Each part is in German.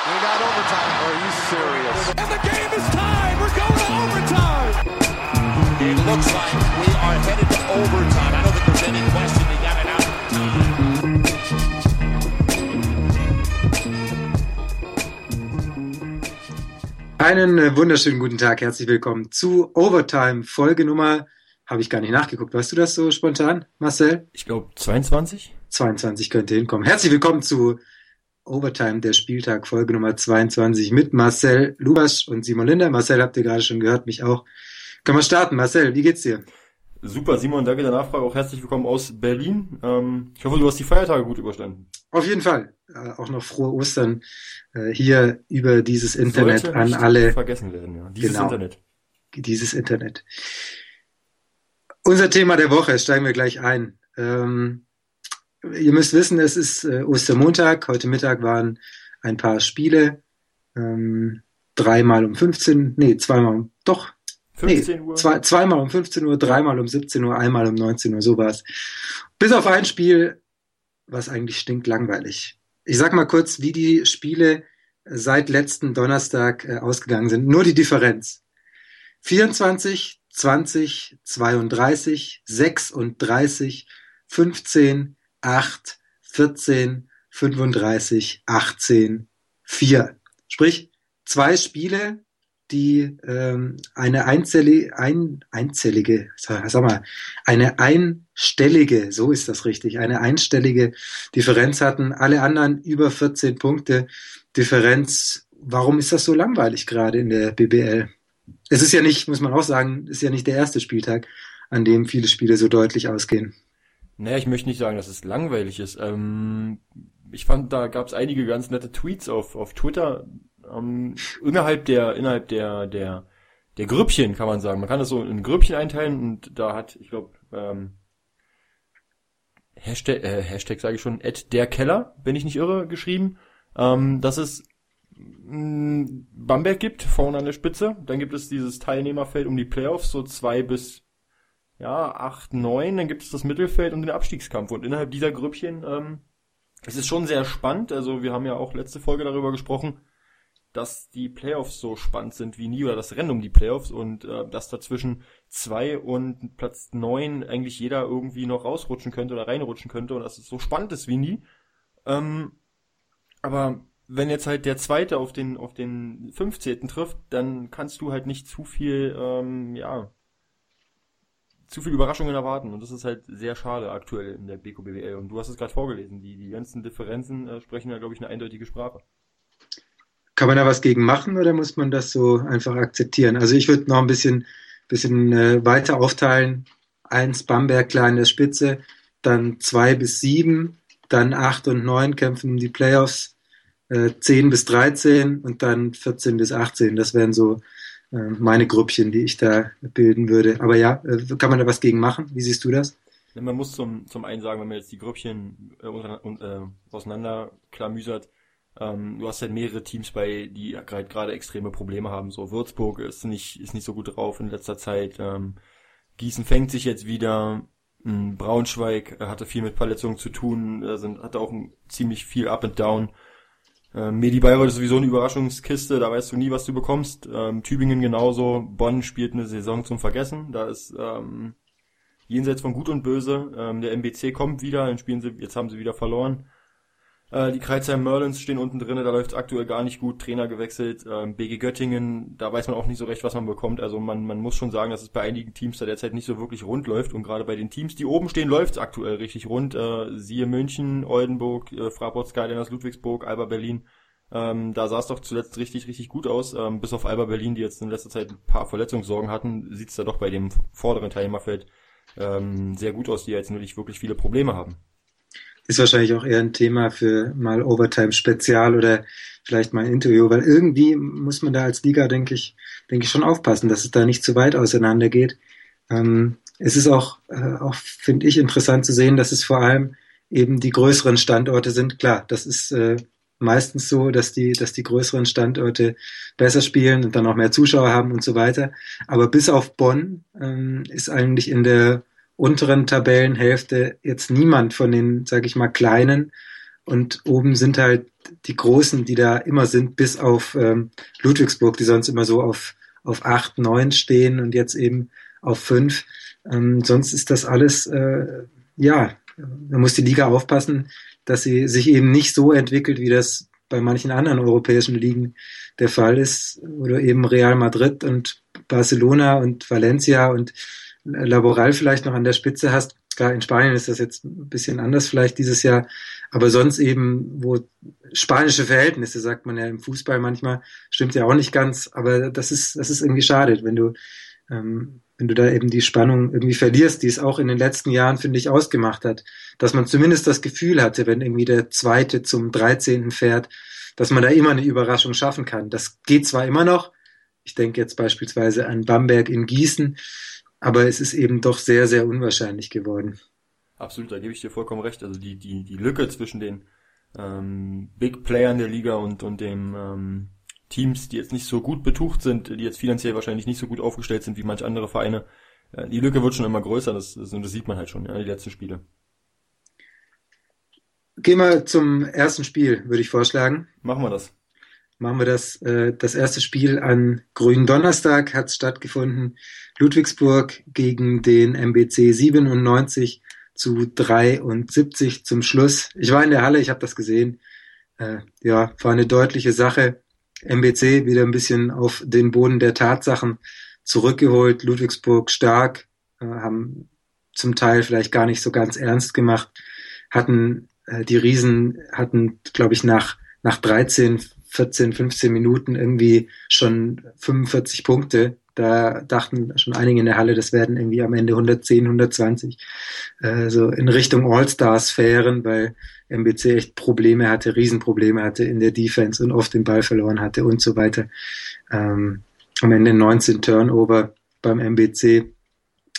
We got overtime. Are you serious? And the game is tied. We're going to overtime. It looks like we are headed to overtime. I don't think there's any question they got it out of time. Einen äh, wunderschönen guten Tag, herzlich willkommen zu Overtime, Folge Nummer, habe ich gar nicht nachgeguckt, weißt du das so spontan, Marcel? Ich glaube 22? 22 könnte hinkommen. Herzlich willkommen zu Overtime, der Spieltag, Folge Nummer 22 mit Marcel Lubasch und Simon Linder. Marcel habt ihr gerade schon gehört, mich auch. Können wir starten. Marcel, wie geht's dir? Super, Simon, danke der Nachfrage. Auch herzlich willkommen aus Berlin. Ähm, ich hoffe, du hast die Feiertage gut überstanden. Auf jeden Fall. Äh, auch noch frohe Ostern äh, hier über dieses Internet Sollte an alle. vergessen werden, ja. Dieses genau, Internet. Dieses Internet. Unser Thema der Woche, steigen wir gleich ein. Ähm, ihr müsst wissen, es ist äh, Ostermontag. Heute Mittag waren ein paar Spiele. Ähm, dreimal um 15, nee, zweimal um, doch. 15 nee, Uhr. Zwei, zweimal um 15 Uhr, dreimal um 17 Uhr, einmal um 19 Uhr, so war's. Bis auf ein Spiel, was eigentlich stinkt langweilig. Ich sag mal kurz, wie die Spiele seit letzten Donnerstag äh, ausgegangen sind. Nur die Differenz. 24, 20, 32, 36, 15, 8, 14, 35, 18, 4. Sprich, zwei Spiele, die ähm, eine einzellige, ein, einzellige, sag mal, eine einstellige, so ist das richtig, eine einstellige Differenz hatten. Alle anderen über 14 Punkte Differenz. Warum ist das so langweilig gerade in der BBL? Es ist ja nicht, muss man auch sagen, ist ja nicht der erste Spieltag, an dem viele Spiele so deutlich ausgehen. Naja, ich möchte nicht sagen, dass es langweilig ist. Ähm, ich fand, da gab es einige ganz nette Tweets auf, auf Twitter. Ähm, innerhalb der, innerhalb der, der, der Grüppchen kann man sagen. Man kann das so in Grüppchen einteilen und da hat, ich glaube, ähm, Hashtag, äh, Hashtag sage ich schon, Ed der Keller, wenn ich nicht irre, geschrieben, ähm, dass es mh, Bamberg gibt, vorne an der Spitze. Dann gibt es dieses Teilnehmerfeld um die Playoffs, so zwei bis ja, 8, 9, dann gibt es das Mittelfeld und den Abstiegskampf. Und innerhalb dieser Grüppchen ähm, es ist schon sehr spannend. Also wir haben ja auch letzte Folge darüber gesprochen, dass die Playoffs so spannend sind wie nie oder das Rennen um die Playoffs und äh, dass dazwischen zwei und Platz neun eigentlich jeder irgendwie noch rausrutschen könnte oder reinrutschen könnte und dass es so spannend ist wie nie. Ähm, aber wenn jetzt halt der zweite auf den auf den 15. trifft, dann kannst du halt nicht zu viel ähm, ja zu viel Überraschungen erwarten und das ist halt sehr schade aktuell in der BKBWL und du hast es gerade vorgelesen, die, die ganzen Differenzen äh, sprechen ja glaube ich eine eindeutige Sprache. Kann man da was gegen machen oder muss man das so einfach akzeptieren? Also ich würde noch ein bisschen, bisschen äh, weiter aufteilen. Eins Bamberg klar in der Spitze, dann zwei bis sieben, dann acht und neun kämpfen um die Playoffs, äh, zehn bis dreizehn und dann 14 bis 18. Das wären so meine Grüppchen, die ich da bilden würde. Aber ja, äh, kann man da was gegen machen? Wie siehst du das? Man muss zum, zum einen sagen, wenn man jetzt die Grüppchen äh, äh, auseinander klamüsert, ähm, du hast halt mehrere Teams bei, die gerade gerade extreme Probleme haben. So Würzburg ist nicht, ist nicht so gut drauf in letzter Zeit. Ähm, Gießen fängt sich jetzt wieder. Ähm, Braunschweig hatte viel mit Verletzungen zu tun, äh, sind, hatte auch ziemlich viel Up and Down. Ähm, Medi Bayreuth ist sowieso eine Überraschungskiste, da weißt du nie, was du bekommst. Ähm, Tübingen genauso. Bonn spielt eine Saison zum Vergessen. Da ist ähm, jenseits von Gut und Böse. Ähm, der MBC kommt wieder, dann spielen sie, jetzt haben sie wieder verloren. Äh, die Kreuzheim Merlins stehen unten drin, da läuft aktuell gar nicht gut. Trainer gewechselt. Ähm, BG Göttingen, da weiß man auch nicht so recht, was man bekommt. Also man, man muss schon sagen, dass es bei einigen Teams da derzeit nicht so wirklich rund läuft. Und gerade bei den Teams, die oben stehen, läuft es aktuell richtig rund. Äh, siehe München, Oldenburg, äh, Fraport Skyliners, Ludwigsburg, Alba Berlin. Ähm, da sah es doch zuletzt richtig, richtig gut aus. Ähm, bis auf Alba Berlin, die jetzt in letzter Zeit ein paar Verletzungssorgen hatten, sieht es da doch bei dem vorderen Teilnehmerfeld ähm, sehr gut aus, die jetzt nur nicht wirklich viele Probleme haben ist wahrscheinlich auch eher ein Thema für mal Overtime Spezial oder vielleicht mal ein Interview, weil irgendwie muss man da als Liga, denke ich, denke ich schon aufpassen, dass es da nicht zu weit auseinander geht. Ähm, es ist auch, äh, auch finde ich, interessant zu sehen, dass es vor allem eben die größeren Standorte sind. Klar, das ist äh, meistens so, dass die, dass die größeren Standorte besser spielen und dann auch mehr Zuschauer haben und so weiter. Aber bis auf Bonn ähm, ist eigentlich in der unteren Tabellenhälfte jetzt niemand von den, sage ich mal, kleinen Und oben sind halt die Großen, die da immer sind, bis auf ähm, Ludwigsburg, die sonst immer so auf, auf acht, neun stehen und jetzt eben auf fünf. Ähm, sonst ist das alles, äh, ja, da muss die Liga aufpassen, dass sie sich eben nicht so entwickelt, wie das bei manchen anderen europäischen Ligen der Fall ist, oder eben Real Madrid und Barcelona und Valencia und Laboral vielleicht noch an der Spitze hast. Klar, in Spanien ist das jetzt ein bisschen anders vielleicht dieses Jahr, aber sonst eben, wo spanische Verhältnisse, sagt man ja im Fußball manchmal, stimmt ja auch nicht ganz, aber das ist, das ist irgendwie schade, wenn du ähm, wenn du da eben die Spannung irgendwie verlierst, die es auch in den letzten Jahren, finde ich, ausgemacht hat, dass man zumindest das Gefühl hatte, wenn irgendwie der zweite zum dreizehnten fährt, dass man da immer eine Überraschung schaffen kann. Das geht zwar immer noch, ich denke jetzt beispielsweise an Bamberg in Gießen, aber es ist eben doch sehr, sehr unwahrscheinlich geworden. Absolut, da gebe ich dir vollkommen recht. Also die, die, die Lücke zwischen den ähm, Big Playern der Liga und, und dem ähm, Teams, die jetzt nicht so gut betucht sind, die jetzt finanziell wahrscheinlich nicht so gut aufgestellt sind wie manche andere Vereine, äh, die Lücke wird schon immer größer, das, das, das sieht man halt schon, ja, die letzten Spiele. Gehen wir zum ersten Spiel, würde ich vorschlagen. Machen wir das. Machen wir das. Äh, das erste Spiel an grünen Donnerstag hat stattgefunden. Ludwigsburg gegen den MBC 97 zu 73 zum Schluss. Ich war in der Halle, ich habe das gesehen. Äh, ja, war eine deutliche Sache. MBC wieder ein bisschen auf den Boden der Tatsachen zurückgeholt. Ludwigsburg stark, äh, haben zum Teil vielleicht gar nicht so ganz ernst gemacht, hatten äh, die Riesen hatten, glaube ich, nach nach 13, 14, 15 Minuten irgendwie schon 45 Punkte. Da dachten schon einige in der Halle, das werden irgendwie am Ende 110, 120. Äh, so in Richtung All-Star-Sphären, weil MBC echt Probleme hatte, Riesenprobleme hatte in der Defense und oft den Ball verloren hatte und so weiter. Ähm, am Ende 19 Turnover beim MBC.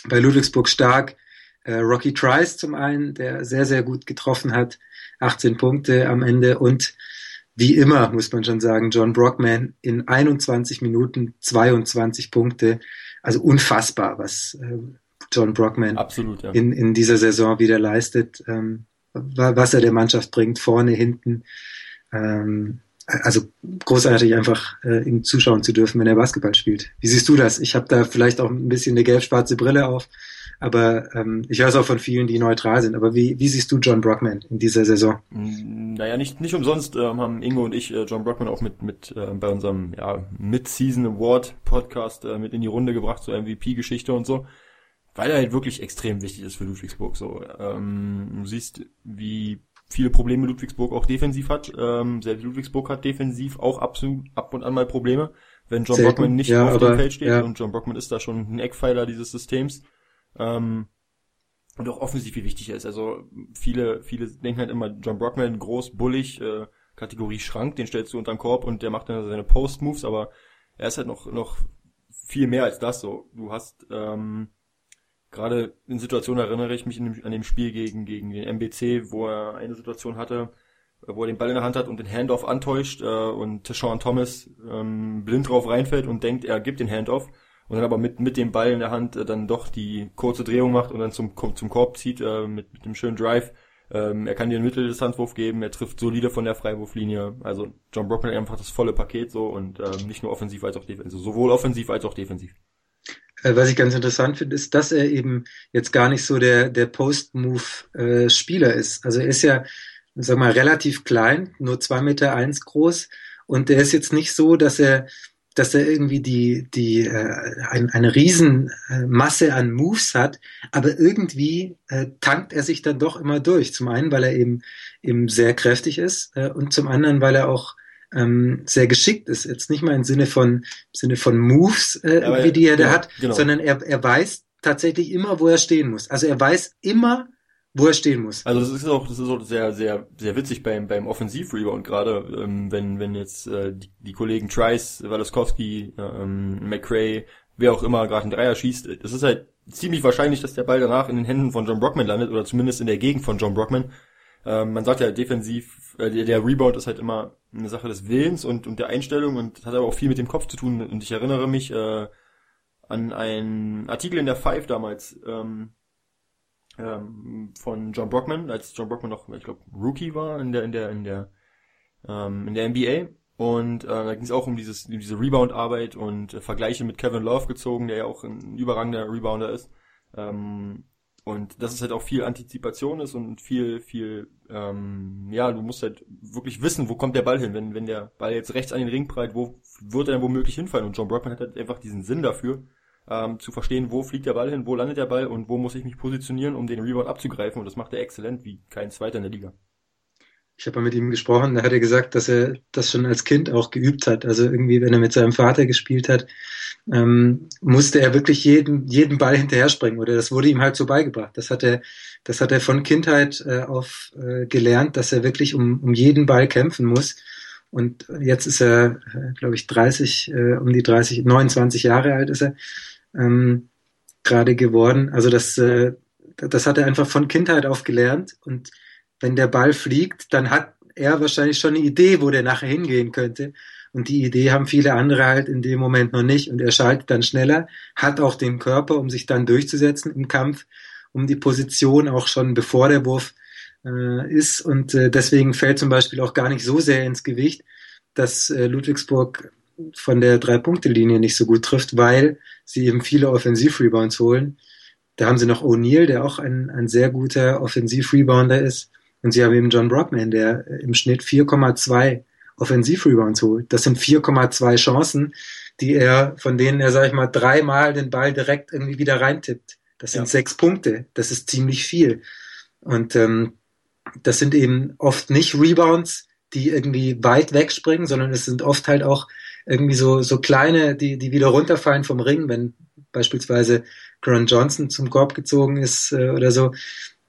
Bei Ludwigsburg stark. Äh, Rocky Trice zum einen, der sehr, sehr gut getroffen hat. 18 Punkte am Ende und wie immer, muss man schon sagen, John Brockman in 21 Minuten 22 Punkte. Also unfassbar, was äh, John Brockman Absolut, ja. in, in dieser Saison wieder leistet. Ähm, was er der Mannschaft bringt, vorne, hinten. Ähm, also großartig einfach äh, ihm zuschauen zu dürfen, wenn er Basketball spielt. Wie siehst du das? Ich habe da vielleicht auch ein bisschen eine gelb-schwarze Brille auf, aber ähm, ich höre es auch von vielen, die neutral sind. Aber wie, wie siehst du John Brockman in dieser Saison? Mm, naja, nicht, nicht umsonst ähm, haben Ingo und ich äh, John Brockman auch mit, mit äh, bei unserem ja, Mid-Season Award Podcast äh, mit in die Runde gebracht, so MVP-Geschichte und so weil er halt wirklich extrem wichtig ist für Ludwigsburg. So, ähm, du siehst, wie viele Probleme Ludwigsburg auch defensiv hat. Ähm, selbst Ludwigsburg hat defensiv auch absolut ab und an mal Probleme, wenn John Selten, Brockman nicht ja, auf dem Feld steht. Ja. Und John Brockman ist da schon ein Eckpfeiler dieses Systems. Ähm, und auch offensiv wie wichtig er ist. Also viele, viele denken halt immer, John Brockman groß, bullig, äh, Kategorie Schrank, den stellst du unterm Korb und der macht dann seine Post-Moves, aber er ist halt noch, noch viel mehr als das so. Du hast ähm, Gerade in Situationen erinnere ich mich dem, an dem Spiel gegen, gegen den MBC, wo er eine Situation hatte, wo er den Ball in der Hand hat und den Handoff antäuscht äh, und Sean Thomas ähm, blind drauf reinfällt und denkt, er gibt den Handoff und dann aber mit, mit dem Ball in der Hand äh, dann doch die kurze Drehung macht und dann zum, zum Korb zieht äh, mit, mit dem schönen Drive. Ähm, er kann dir einen Mitteldistanzwurf geben, er trifft solide von der Freiwurflinie. Also John Brockman einfach das volle Paket so und ähm, nicht nur offensiv als auch defensiv, also sowohl offensiv als auch defensiv. Äh, was ich ganz interessant finde, ist, dass er eben jetzt gar nicht so der, der Post-Move-Spieler ist. Also er ist ja, sag mal, relativ klein, nur zwei Meter eins groß. Und der ist jetzt nicht so, dass er, dass er irgendwie die, die, äh, ein, eine Riesenmasse an Moves hat, aber irgendwie äh, tankt er sich dann doch immer durch. Zum einen, weil er eben, eben sehr kräftig ist äh, und zum anderen, weil er auch ähm, sehr geschickt ist. Jetzt nicht mal im Sinne von, im Sinne von Moves, äh, Aber, wie die er da hat, genau. sondern er, er weiß tatsächlich immer, wo er stehen muss. Also er weiß immer, wo er stehen muss. Also das ist auch, das ist auch sehr, sehr, sehr witzig beim, beim Offensivrebound gerade, ähm, wenn, wenn jetzt äh, die, die Kollegen Trice, Walaskowski, ähm, McRae, wer auch immer gerade einen Dreier schießt, es ist halt ziemlich wahrscheinlich, dass der Ball danach in den Händen von John Brockman landet oder zumindest in der Gegend von John Brockman. Ähm, man sagt ja defensiv, äh, der Rebound ist halt immer eine Sache des Willens und, und der Einstellung und hat aber auch viel mit dem Kopf zu tun. Und ich erinnere mich äh, an einen Artikel in der Five damals, ähm, ähm, von John Brockman, als John Brockman noch, ich glaube, Rookie war in der in der in der ähm, in der NBA und äh, da ging es auch um dieses diese Rebound-Arbeit und äh, Vergleiche mit Kevin Love gezogen, der ja auch ein überragender Rebounder ist. Ähm, und dass es halt auch viel Antizipation ist und viel, viel, ähm, ja, du musst halt wirklich wissen, wo kommt der Ball hin. Wenn, wenn der Ball jetzt rechts an den Ring prallt, wo wird er denn womöglich hinfallen? Und John Brockman hat halt einfach diesen Sinn dafür, ähm, zu verstehen, wo fliegt der Ball hin, wo landet der Ball und wo muss ich mich positionieren, um den Rebound abzugreifen. Und das macht er exzellent, wie kein Zweiter in der Liga. Ich habe mal mit ihm gesprochen, da hat er gesagt, dass er das schon als Kind auch geübt hat. Also irgendwie, wenn er mit seinem Vater gespielt hat, ähm, musste er wirklich jeden, jeden Ball hinterher springen oder das wurde ihm halt so beigebracht. Das hat er, das hat er von Kindheit äh, auf äh, gelernt, dass er wirklich um, um jeden Ball kämpfen muss. Und jetzt ist er, äh, glaube ich, 30, äh, um die 30, 29 Jahre alt ist er ähm, gerade geworden. Also das, äh, das hat er einfach von Kindheit auf gelernt und wenn der Ball fliegt, dann hat er wahrscheinlich schon eine Idee, wo der nachher hingehen könnte. Und die Idee haben viele andere halt in dem Moment noch nicht. Und er schaltet dann schneller, hat auch den Körper, um sich dann durchzusetzen im Kampf, um die Position auch schon bevor der Wurf äh, ist. Und äh, deswegen fällt zum Beispiel auch gar nicht so sehr ins Gewicht, dass äh, Ludwigsburg von der Drei-Punkte-Linie nicht so gut trifft, weil sie eben viele Offensiv-Rebounds holen. Da haben sie noch O'Neill, der auch ein, ein sehr guter Offensiv-Rebounder ist. Und sie haben eben John Brockman, der im Schnitt 4,2 Offensivrebounds holt. Das sind 4,2 Chancen, die er, von denen er, sag ich mal, dreimal den Ball direkt irgendwie wieder reintippt. Das sind ja. sechs Punkte. Das ist ziemlich viel. Und ähm, das sind eben oft nicht Rebounds, die irgendwie weit wegspringen, sondern es sind oft halt auch irgendwie so, so kleine, die, die wieder runterfallen vom Ring, wenn beispielsweise Grant Johnson zum Korb gezogen ist äh, oder so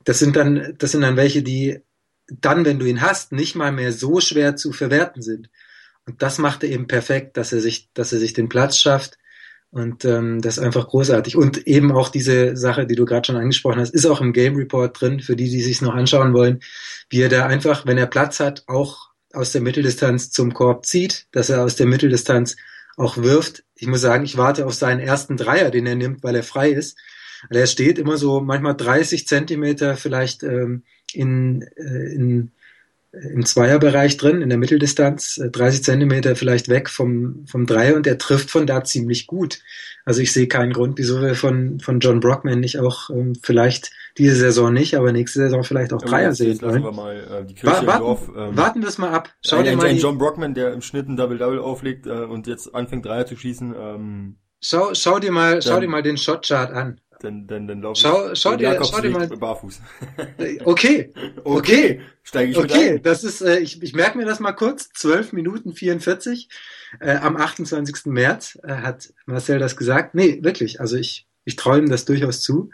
das sind dann, das sind dann welche, die dann, wenn du ihn hast, nicht mal mehr so schwer zu verwerten sind. Und das macht er eben perfekt, dass er sich, dass er sich den Platz schafft. Und ähm, das ist einfach großartig. Und eben auch diese Sache, die du gerade schon angesprochen hast, ist auch im Game Report drin, für die, die sich noch anschauen wollen, wie er da einfach, wenn er Platz hat, auch aus der Mitteldistanz zum Korb zieht, dass er aus der Mitteldistanz auch wirft. Ich muss sagen, ich warte auf seinen ersten Dreier, den er nimmt, weil er frei ist. Also er steht immer so manchmal 30 Zentimeter vielleicht ähm, in, äh, in, im Zweierbereich drin, in der Mitteldistanz, 30 äh, Zentimeter vielleicht weg vom, vom Dreier und er trifft von da ziemlich gut. Also ich sehe keinen Grund, wieso wir von, von John Brockman nicht auch ähm, vielleicht diese Saison nicht, aber nächste Saison vielleicht auch Dreier ja, sehen wollen. Wir mal, äh, die Kirche warten, Dorf, ähm, warten wir es mal ab. Schau dir mal ein John Brockman, der im Schnitt ein Double-Double auflegt äh, und jetzt anfängt Dreier zu schießen. Ähm, schau, schau dir mal, schau dir mal den Shotchart an dann, dann, dann laufe schau, ich schau dir, schau dir mal barfuß. Okay, okay, steige ich Okay, das ist, äh, ich, ich merke mir das mal kurz. 12 Minuten 44 äh, am 28. März äh, hat Marcel das gesagt. Nee, wirklich. Also ich, ich träume das durchaus zu.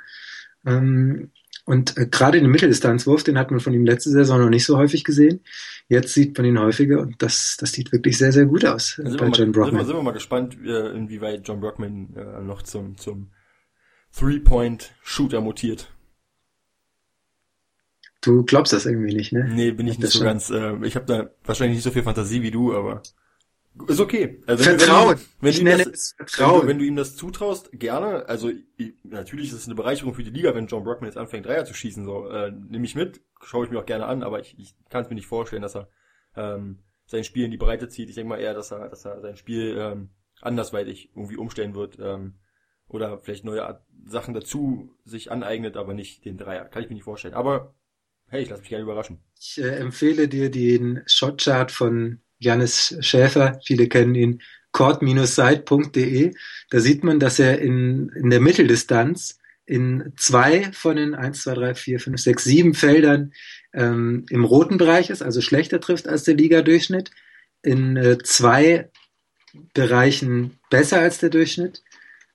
Ähm, und äh, gerade den Mitteldistanzwurf, den hat man von ihm letzte Saison noch nicht so häufig gesehen. Jetzt sieht man ihn häufiger und das, das sieht wirklich sehr, sehr gut aus äh, bei John Brockman. Sind wir, sind wir mal gespannt, äh, inwieweit John Brockman äh, noch zum, zum Three-Point-Shooter mutiert. Du glaubst das irgendwie nicht, ne? Nee, bin ich nicht so schon. ganz. Äh, ich habe da wahrscheinlich nicht so viel Fantasie wie du, aber ist okay. Also Vertrauen. Wenn, wenn, wenn, du, das, Vertrauen. Wenn, du ihm das zutraust, gerne. Also ich, natürlich ist es eine Bereicherung für die Liga, wenn John Brockman jetzt anfängt, Dreier zu schießen. So äh, nehme ich mit, schaue ich mir auch gerne an, aber ich, ich kann es mir nicht vorstellen, dass er ähm, sein Spiel in die Breite zieht. Ich denke mal eher, dass er, dass er sein Spiel ähm, andersweitig irgendwie umstellen wird. Ähm, oder vielleicht neue Sachen dazu sich aneignet, aber nicht den Dreier. Kann ich mir nicht vorstellen. Aber hey, ich lasse mich gerne überraschen. Ich äh, empfehle dir den Shotchart von Janis Schäfer. Viele kennen ihn. court-site.de. Da sieht man, dass er in, in der Mitteldistanz in zwei von den 1, 2, 3, 4, 5, 6, 7 Feldern ähm, im roten Bereich ist, also schlechter trifft als der Liga-Durchschnitt. In äh, zwei Bereichen besser als der Durchschnitt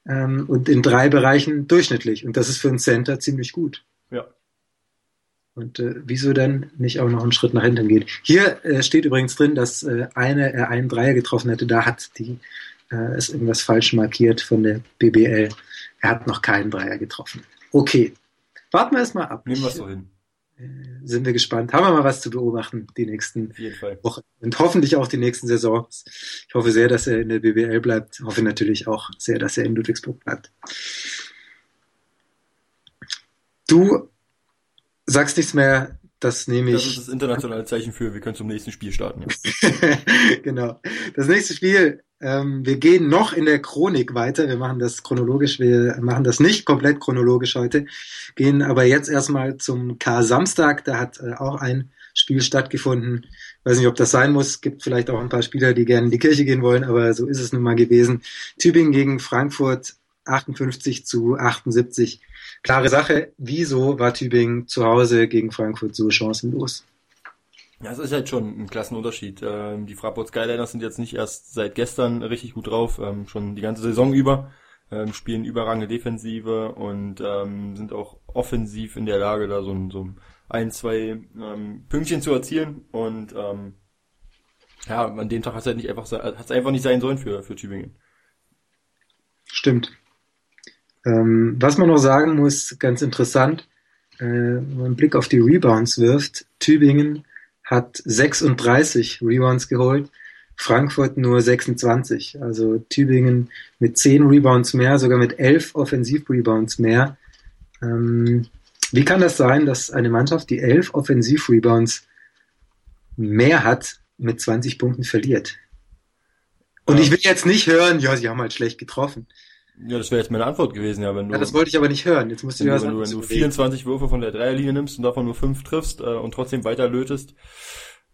ähm, und in drei Bereichen durchschnittlich. Und das ist für ein Center ziemlich gut. Ja. Und äh, wieso dann nicht auch noch einen Schritt nach hinten gehen? Hier äh, steht übrigens drin, dass äh, eine, er einen Dreier getroffen hätte. Da hat die äh, ist irgendwas falsch markiert von der BBL. Er hat noch keinen Dreier getroffen. Okay. Warten wir erstmal ab. Nehmen wir es so hin. Äh, sind wir gespannt. Haben wir mal was zu beobachten die nächsten Wochen und hoffentlich auch die nächsten Saisons. Ich hoffe sehr, dass er in der BBL bleibt. Ich hoffe natürlich auch sehr, dass er in Ludwigsburg bleibt. Du Sagst nichts mehr, das nehme ich. Das ist das internationale Zeichen für, wir können zum nächsten Spiel starten. Ja. genau. Das nächste Spiel, ähm, wir gehen noch in der Chronik weiter. Wir machen das chronologisch, wir machen das nicht komplett chronologisch heute, gehen aber jetzt erstmal zum K-Samstag. Da hat äh, auch ein Spiel stattgefunden. Weiß nicht, ob das sein muss. Gibt vielleicht auch ein paar Spieler, die gerne in die Kirche gehen wollen, aber so ist es nun mal gewesen. Tübingen gegen Frankfurt 58 zu 78. Klare Sache. Wieso war Tübingen zu Hause gegen Frankfurt so chancenlos? Ja, es ist halt schon ein Klassenunterschied. Ähm, die Fraport Skyliners sind jetzt nicht erst seit gestern richtig gut drauf, ähm, schon die ganze Saison über, ähm, spielen überragende Defensive und sind auch offensiv in der Lage, da so ein, so ein zwei Pünktchen zu erzielen und ja, an dem Tag hat es halt nicht einfach, hat es einfach nicht sein sollen für, für Tübingen. Stimmt. Ähm, was man noch sagen muss, ganz interessant, äh, wenn man einen Blick auf die Rebounds wirft, Tübingen hat 36 Rebounds geholt, Frankfurt nur 26. Also Tübingen mit 10 Rebounds mehr, sogar mit 11 Offensiv-Rebounds mehr. Ähm, wie kann das sein, dass eine Mannschaft, die 11 Offensiv-Rebounds mehr hat, mit 20 Punkten verliert? Und ich will jetzt nicht hören, ja, sie haben halt schlecht getroffen. Ja, das wäre jetzt meine Antwort gewesen, ja, wenn du. Ja, das wollte ich aber nicht hören. Jetzt musst du wenn, wenn, du, wenn du 24 Würfe von der Dreierlinie nimmst und davon nur 5 triffst äh, und trotzdem weiter lötest,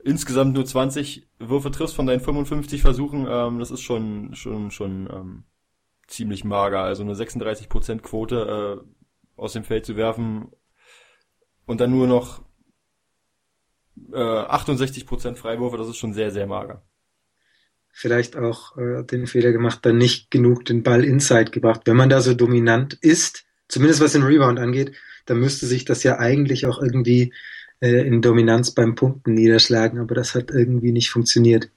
insgesamt nur 20 Würfe triffst von deinen 55 Versuchen, ähm, das ist schon schon schon ähm, ziemlich mager. Also eine 36% Quote äh, aus dem Feld zu werfen und dann nur noch äh, 68% Freiwürfe, das ist schon sehr sehr mager vielleicht auch äh, den Fehler gemacht, dann nicht genug den Ball inside gebracht. Wenn man da so dominant ist, zumindest was den Rebound angeht, dann müsste sich das ja eigentlich auch irgendwie äh, in Dominanz beim Punkten niederschlagen, aber das hat irgendwie nicht funktioniert.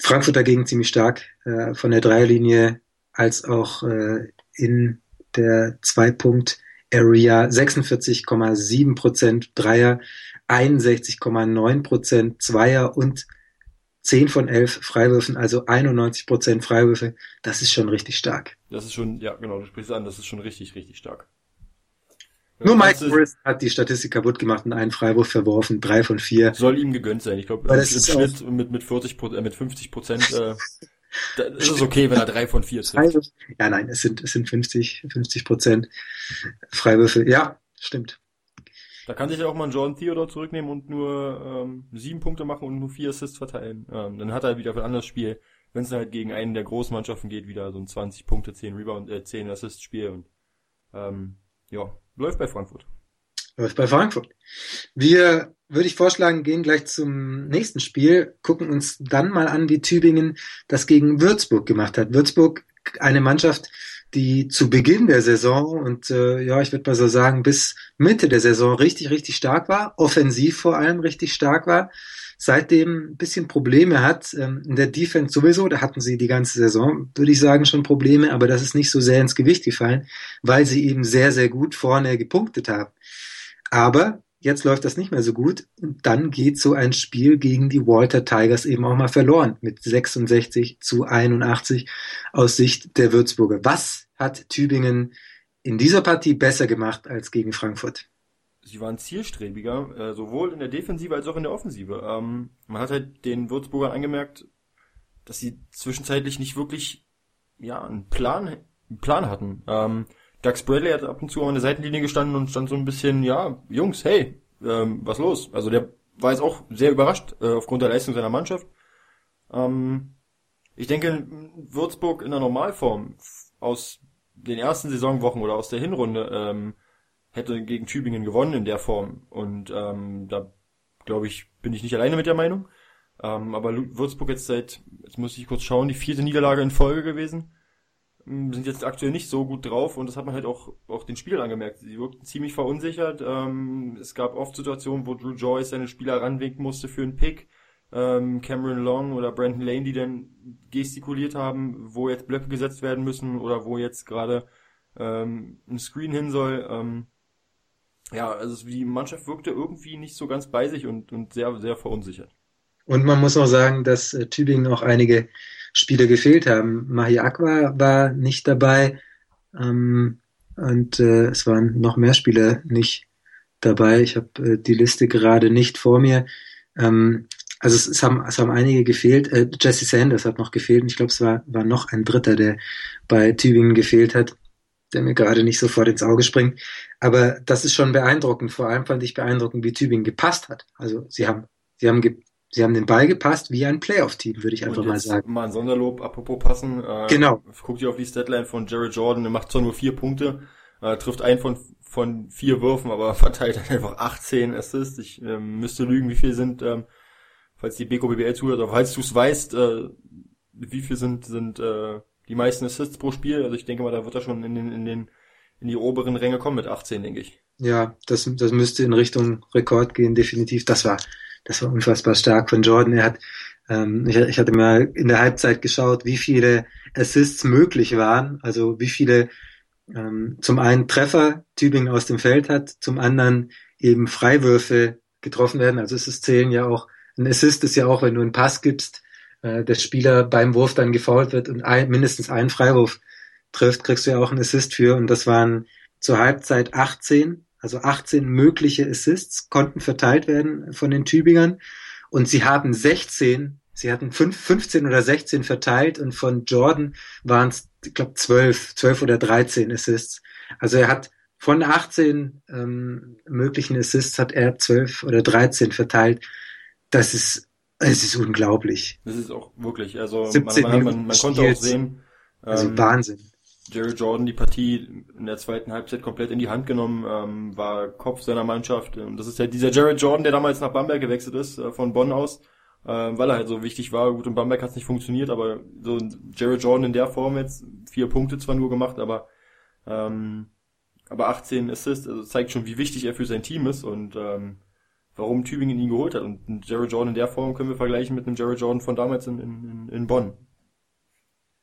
Frankfurt dagegen ziemlich stark äh, von der Dreierlinie als auch äh, in der Zwei-Punkt- Area 46,7 Prozent Dreier, 61,9 Prozent Zweier und 10 von 11 Freiwürfen, also 91 Prozent Freiwürfe. Das ist schon richtig stark. Das ist schon, ja genau, du sprichst an, das ist schon richtig, richtig stark. Nur Mike Morris hat die Statistik kaputt gemacht und einen Freiwurf verworfen, drei von vier. Soll ihm gegönnt sein. Ich glaube, im Schnitt mit, mit 40 äh, mit 50 Prozent, äh, ist es okay, wenn er drei von vier trifft. Ja, nein, es sind, es sind 50, 50 Prozent Freiwürfe. Ja, stimmt. Da kann sich ja auch mal ein John Theodore zurücknehmen und nur ähm, sieben Punkte machen und nur vier Assists verteilen. Ähm, dann hat er wieder für ein anderes Spiel, wenn es halt gegen einen der großen Mannschaften geht, wieder so ein 20 Punkte, 10 Rebound, äh, 10 Assists Spiel und ähm, ja, läuft bei Frankfurt. Läuft bei Frankfurt. Wir, würde ich vorschlagen, gehen gleich zum nächsten Spiel, gucken uns dann mal an, wie Tübingen das gegen Würzburg gemacht hat. Würzburg, eine Mannschaft, die zu Beginn der Saison und äh, ja, ich würde mal so sagen, bis Mitte der Saison richtig, richtig stark war, offensiv vor allem richtig stark war, seitdem ein bisschen Probleme hat. Ähm, in der Defense sowieso, da hatten sie die ganze Saison, würde ich sagen, schon Probleme, aber das ist nicht so sehr ins Gewicht gefallen, weil sie eben sehr, sehr gut vorne gepunktet haben. Aber jetzt läuft das nicht mehr so gut. Und dann geht so ein Spiel gegen die Walter Tigers eben auch mal verloren mit 66 zu 81 aus Sicht der Würzburger. Was hat Tübingen in dieser Partie besser gemacht als gegen Frankfurt? Sie waren zielstrebiger, äh, sowohl in der Defensive als auch in der Offensive. Ähm, man hat halt den Würzburgern angemerkt, dass sie zwischenzeitlich nicht wirklich ja einen Plan, einen Plan hatten. Ähm, Doug Bradley hat ab und zu an der Seitenlinie gestanden und stand so ein bisschen, ja, Jungs, hey, ähm, was los? Also der war jetzt auch sehr überrascht äh, aufgrund der Leistung seiner Mannschaft. Ähm, ich denke, Würzburg in der Normalform aus den ersten Saisonwochen oder aus der Hinrunde ähm, hätte gegen Tübingen gewonnen in der Form. Und ähm, da glaube ich, bin ich nicht alleine mit der Meinung. Ähm, aber Würzburg jetzt seit, jetzt muss ich kurz schauen, die vierte Niederlage in Folge gewesen. Ähm, sind jetzt aktuell nicht so gut drauf und das hat man halt auch, auch den Spielern angemerkt. Sie wirkten ziemlich verunsichert. Ähm, es gab oft Situationen, wo Drew Joyce seine Spieler ranwinken musste für einen Pick. Ähm, Cameron Long oder Brandon Lane, die dann gestikuliert haben, wo jetzt Blöcke gesetzt werden müssen oder wo jetzt gerade ähm, ein Screen hin soll. Ähm, ja, also die Mannschaft wirkte irgendwie nicht so ganz bei sich und, und sehr, sehr verunsichert. Und man muss auch sagen, dass äh, Tübingen auch einige Spieler gefehlt haben. Mahi Aqua war nicht dabei. Ähm, und äh, es waren noch mehr Spieler nicht dabei. Ich habe äh, die Liste gerade nicht vor mir. Ähm, also es, es, haben, es haben einige gefehlt. Äh, Jesse Sanders hat noch gefehlt und ich glaube, es war, war noch ein Dritter, der bei Tübingen gefehlt hat, der mir gerade nicht sofort ins Auge springt. Aber das ist schon beeindruckend. Vor allem fand ich beeindruckend, wie Tübingen gepasst hat. Also sie haben, sie haben ge Sie haben den Ball gepasst wie ein Playoff-Team, würde ich einfach mal sagen. Mal ein Sonderlob, apropos passen. Äh, genau. Guckt ihr auf die Statline von Jared Jordan, der macht zwar nur vier Punkte, äh, trifft einen von, von vier Würfen, aber verteilt dann einfach 18 Assists. Ich äh, müsste lügen, wie viel sind, ähm, falls die BKBBL zuhört, aber falls du es weißt, äh, wie viel sind, sind äh, die meisten Assists pro Spiel. Also ich denke mal, da wird er schon in den, in den in die oberen Ränge kommen mit 18, denke ich. Ja, das, das müsste in Richtung Rekord gehen, definitiv. Das war das war unfassbar stark von Jordan. Er hat, ähm, ich, ich hatte mal in der Halbzeit geschaut, wie viele Assists möglich waren, also wie viele ähm, zum einen Treffer Tübingen aus dem Feld hat, zum anderen eben Freiwürfe getroffen werden. Also es ist zählen ja auch, ein Assist ist ja auch, wenn du einen Pass gibst, äh, der Spieler beim Wurf dann gefault wird und ein, mindestens einen Freiwurf trifft, kriegst du ja auch einen Assist für. Und das waren zur Halbzeit 18 also 18 mögliche Assists konnten verteilt werden von den Tübingern und sie haben 16, sie hatten 5, 15 oder 16 verteilt und von Jordan waren es, ich glaube, 12, 12 oder 13 Assists. Also er hat von 18 ähm, möglichen Assists hat er 12 oder 13 verteilt. Das ist, es ist unglaublich. Das ist auch wirklich, also man, man, man, man konnte auch sehen. Also ähm, Wahnsinn. Jerry Jordan die Partie in der zweiten Halbzeit komplett in die Hand genommen, ähm, war Kopf seiner Mannschaft. Und das ist ja dieser Jared Jordan, der damals nach Bamberg gewechselt ist, äh, von Bonn aus, äh, weil er halt so wichtig war. Gut, in Bamberg hat es nicht funktioniert, aber so Jared Jordan in der Form jetzt, vier Punkte zwar nur gemacht, aber ähm, aber 18 Assists, also zeigt schon, wie wichtig er für sein Team ist und ähm, warum Tübingen ihn geholt hat. Und Jared Jordan in der Form können wir vergleichen mit einem Jared Jordan von damals in, in, in Bonn.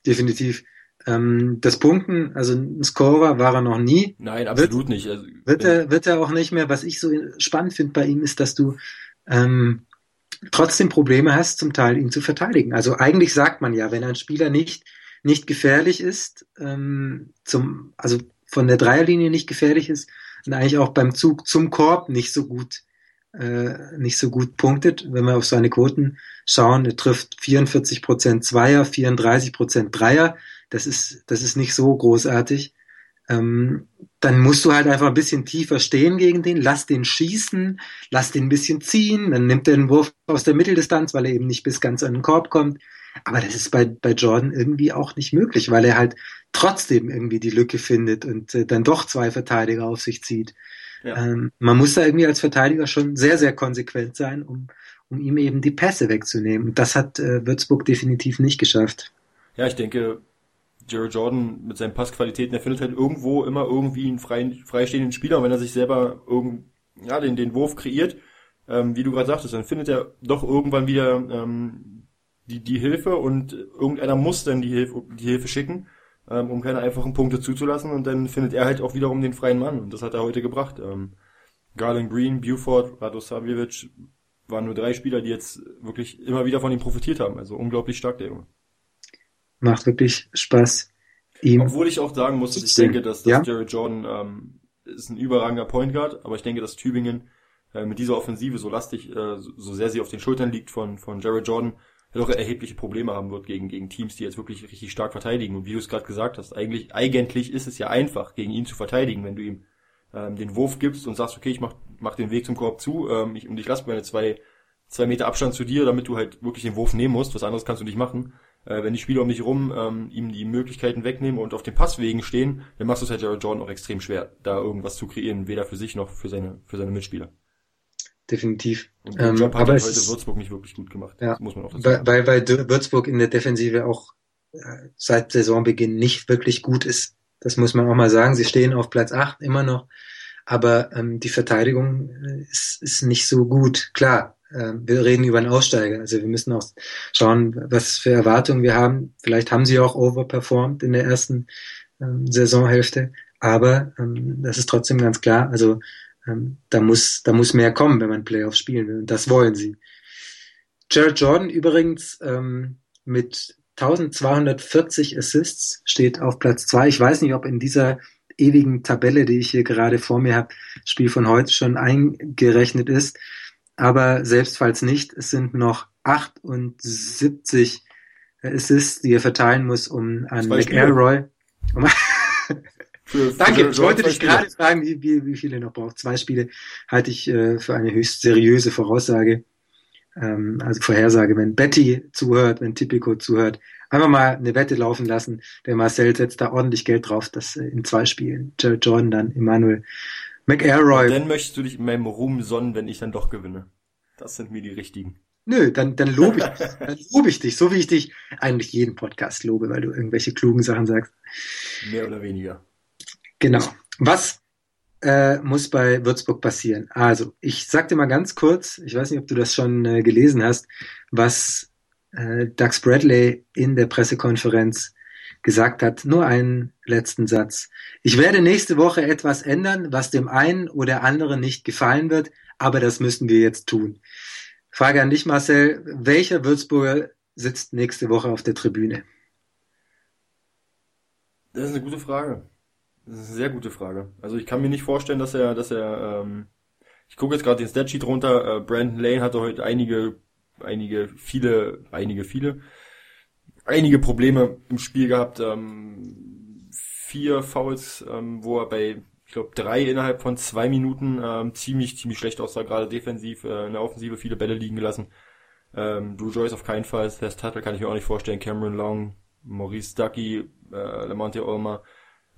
Definitiv. Ähm, das Punkten, also ein Scorer war er noch nie. Nein, absolut wird, nicht. Also, wird er, wird er auch nicht mehr. Was ich so spannend finde bei ihm ist, dass du ähm, trotzdem Probleme hast, zum Teil ihn zu verteidigen. Also eigentlich sagt man ja, wenn ein Spieler nicht nicht gefährlich ist, ähm, zum also von der Dreierlinie nicht gefährlich ist und eigentlich auch beim Zug zum Korb nicht so gut äh, nicht so gut punktet. Wenn wir auf seine Quoten schauen, er trifft 44 Prozent Zweier, 34 Prozent Dreier das ist, das ist nicht so großartig. Ähm, dann musst du halt einfach ein bisschen tiefer stehen gegen den, lass den schießen, lass den ein bisschen ziehen, dann nimmt er den Wurf aus der Mitteldistanz, weil er eben nicht bis ganz an den Korb kommt. Aber das ist bei, bei Jordan irgendwie auch nicht möglich, weil er halt trotzdem irgendwie die Lücke findet und äh, dann doch zwei Verteidiger auf sich zieht. Ja. Ähm, man muss da irgendwie als Verteidiger schon sehr, sehr konsequent sein, um, um ihm eben die Pässe wegzunehmen. Und das hat äh, Würzburg definitiv nicht geschafft. Ja, ich denke, Jared Jordan mit seinen Passqualitäten, er findet halt irgendwo immer irgendwie einen freien, freistehenden Spieler und wenn er sich selber irgend, ja, den, den Wurf kreiert, ähm, wie du gerade sagtest, dann findet er doch irgendwann wieder ähm, die, die Hilfe und irgendeiner muss dann die Hilfe, die Hilfe schicken, ähm, um keine einfachen Punkte zuzulassen und dann findet er halt auch wiederum den freien Mann und das hat er heute gebracht. Ähm, Garland Green, Buford, Radosavljevic waren nur drei Spieler, die jetzt wirklich immer wieder von ihm profitiert haben. Also unglaublich stark, der Junge macht wirklich Spaß. Ihm Obwohl ich auch sagen muss, dass ich denke, dass, dass ja? Jared Jordan ähm, ist ein überragender Point Guard, aber ich denke, dass Tübingen äh, mit dieser Offensive so lastig, äh, so sehr sie auf den Schultern liegt von, von Jared Jordan, doch erhebliche Probleme haben wird gegen, gegen Teams, die jetzt wirklich richtig stark verteidigen. Und wie du es gerade gesagt hast, eigentlich, eigentlich ist es ja einfach, gegen ihn zu verteidigen, wenn du ihm ähm, den Wurf gibst und sagst, okay, ich mach, mach den Weg zum Korb zu ähm, ich, und ich lasse meine zwei, zwei Meter Abstand zu dir, damit du halt wirklich den Wurf nehmen musst. Was anderes kannst du nicht machen äh, wenn die Spieler um dich rum ähm, ihm die Möglichkeiten wegnehmen und auf den Passwegen stehen, dann machst du es halt Jordan auch extrem schwer, da irgendwas zu kreieren, weder für sich noch für seine, für seine Mitspieler. Definitiv. Und den ähm, Job hat aber heute Würzburg nicht wirklich gut gemacht. Ja, muss man auch dazu sagen. Weil, weil Würzburg in der Defensive auch äh, seit Saisonbeginn nicht wirklich gut ist. Das muss man auch mal sagen. Sie stehen auf Platz 8 immer noch. Aber ähm, die Verteidigung äh, ist, ist nicht so gut. Klar, äh, wir reden über einen Aussteiger. Also wir müssen auch schauen, was für Erwartungen wir haben. Vielleicht haben sie auch overperformed in der ersten ähm, Saisonhälfte, aber ähm, das ist trotzdem ganz klar. Also ähm, da muss da muss mehr kommen, wenn man Playoffs spielen will. Und das wollen sie. Jared Jordan übrigens ähm, mit 1240 Assists steht auf Platz zwei. Ich weiß nicht, ob in dieser ewigen Tabelle, die ich hier gerade vor mir habe, Spiel von heute schon eingerechnet ist. Aber selbst falls nicht, es sind noch 78 Assists, die er verteilen muss, um an McElroy. Um für, Danke, ich wollte dich gerade fragen, wie, wie, wie viele noch braucht. Zwei Spiele halte ich äh, für eine höchst seriöse Voraussage. Ähm, also Vorhersage, wenn Betty zuhört, wenn Tipico zuhört, einfach mal eine Wette laufen lassen. Der Marcel setzt da ordentlich Geld drauf, dass äh, in zwei Spielen Jared Jordan dann Emmanuel McElroy. Und dann möchtest du dich in meinem Ruhm sonnen, wenn ich dann doch gewinne. Das sind mir die richtigen. Nö, dann, dann lobe ich, dann lobe ich dich, so wie ich dich eigentlich jeden Podcast lobe, weil du irgendwelche klugen Sachen sagst. Mehr oder weniger. Genau. Was äh, muss bei Würzburg passieren? Also, ich sag dir mal ganz kurz, ich weiß nicht, ob du das schon äh, gelesen hast, was äh, Doug Bradley in der Pressekonferenz gesagt hat. Nur einen letzten Satz. Ich werde nächste Woche etwas ändern, was dem einen oder anderen nicht gefallen wird, aber das müssen wir jetzt tun. Frage an dich, Marcel. Welcher Würzburger sitzt nächste Woche auf der Tribüne? Das ist eine gute Frage. Das ist eine sehr gute Frage. Also ich kann mir nicht vorstellen, dass er, dass er, ähm, ich gucke jetzt gerade den Statsheet runter, äh, Brandon Lane hatte heute einige, einige, viele, einige, viele, einige Probleme im Spiel gehabt, ähm, vier Fouls, ähm, wo er bei, ich glaube, drei innerhalb von zwei Minuten ähm, ziemlich, ziemlich schlecht aussah, gerade defensiv, äh, in der Offensive viele Bälle liegen gelassen. Ähm, Drew Joyce auf keinen Fall, Seth Tuttle kann ich mir auch nicht vorstellen, Cameron Long, Maurice Ducky, äh, Lamonte Olmer,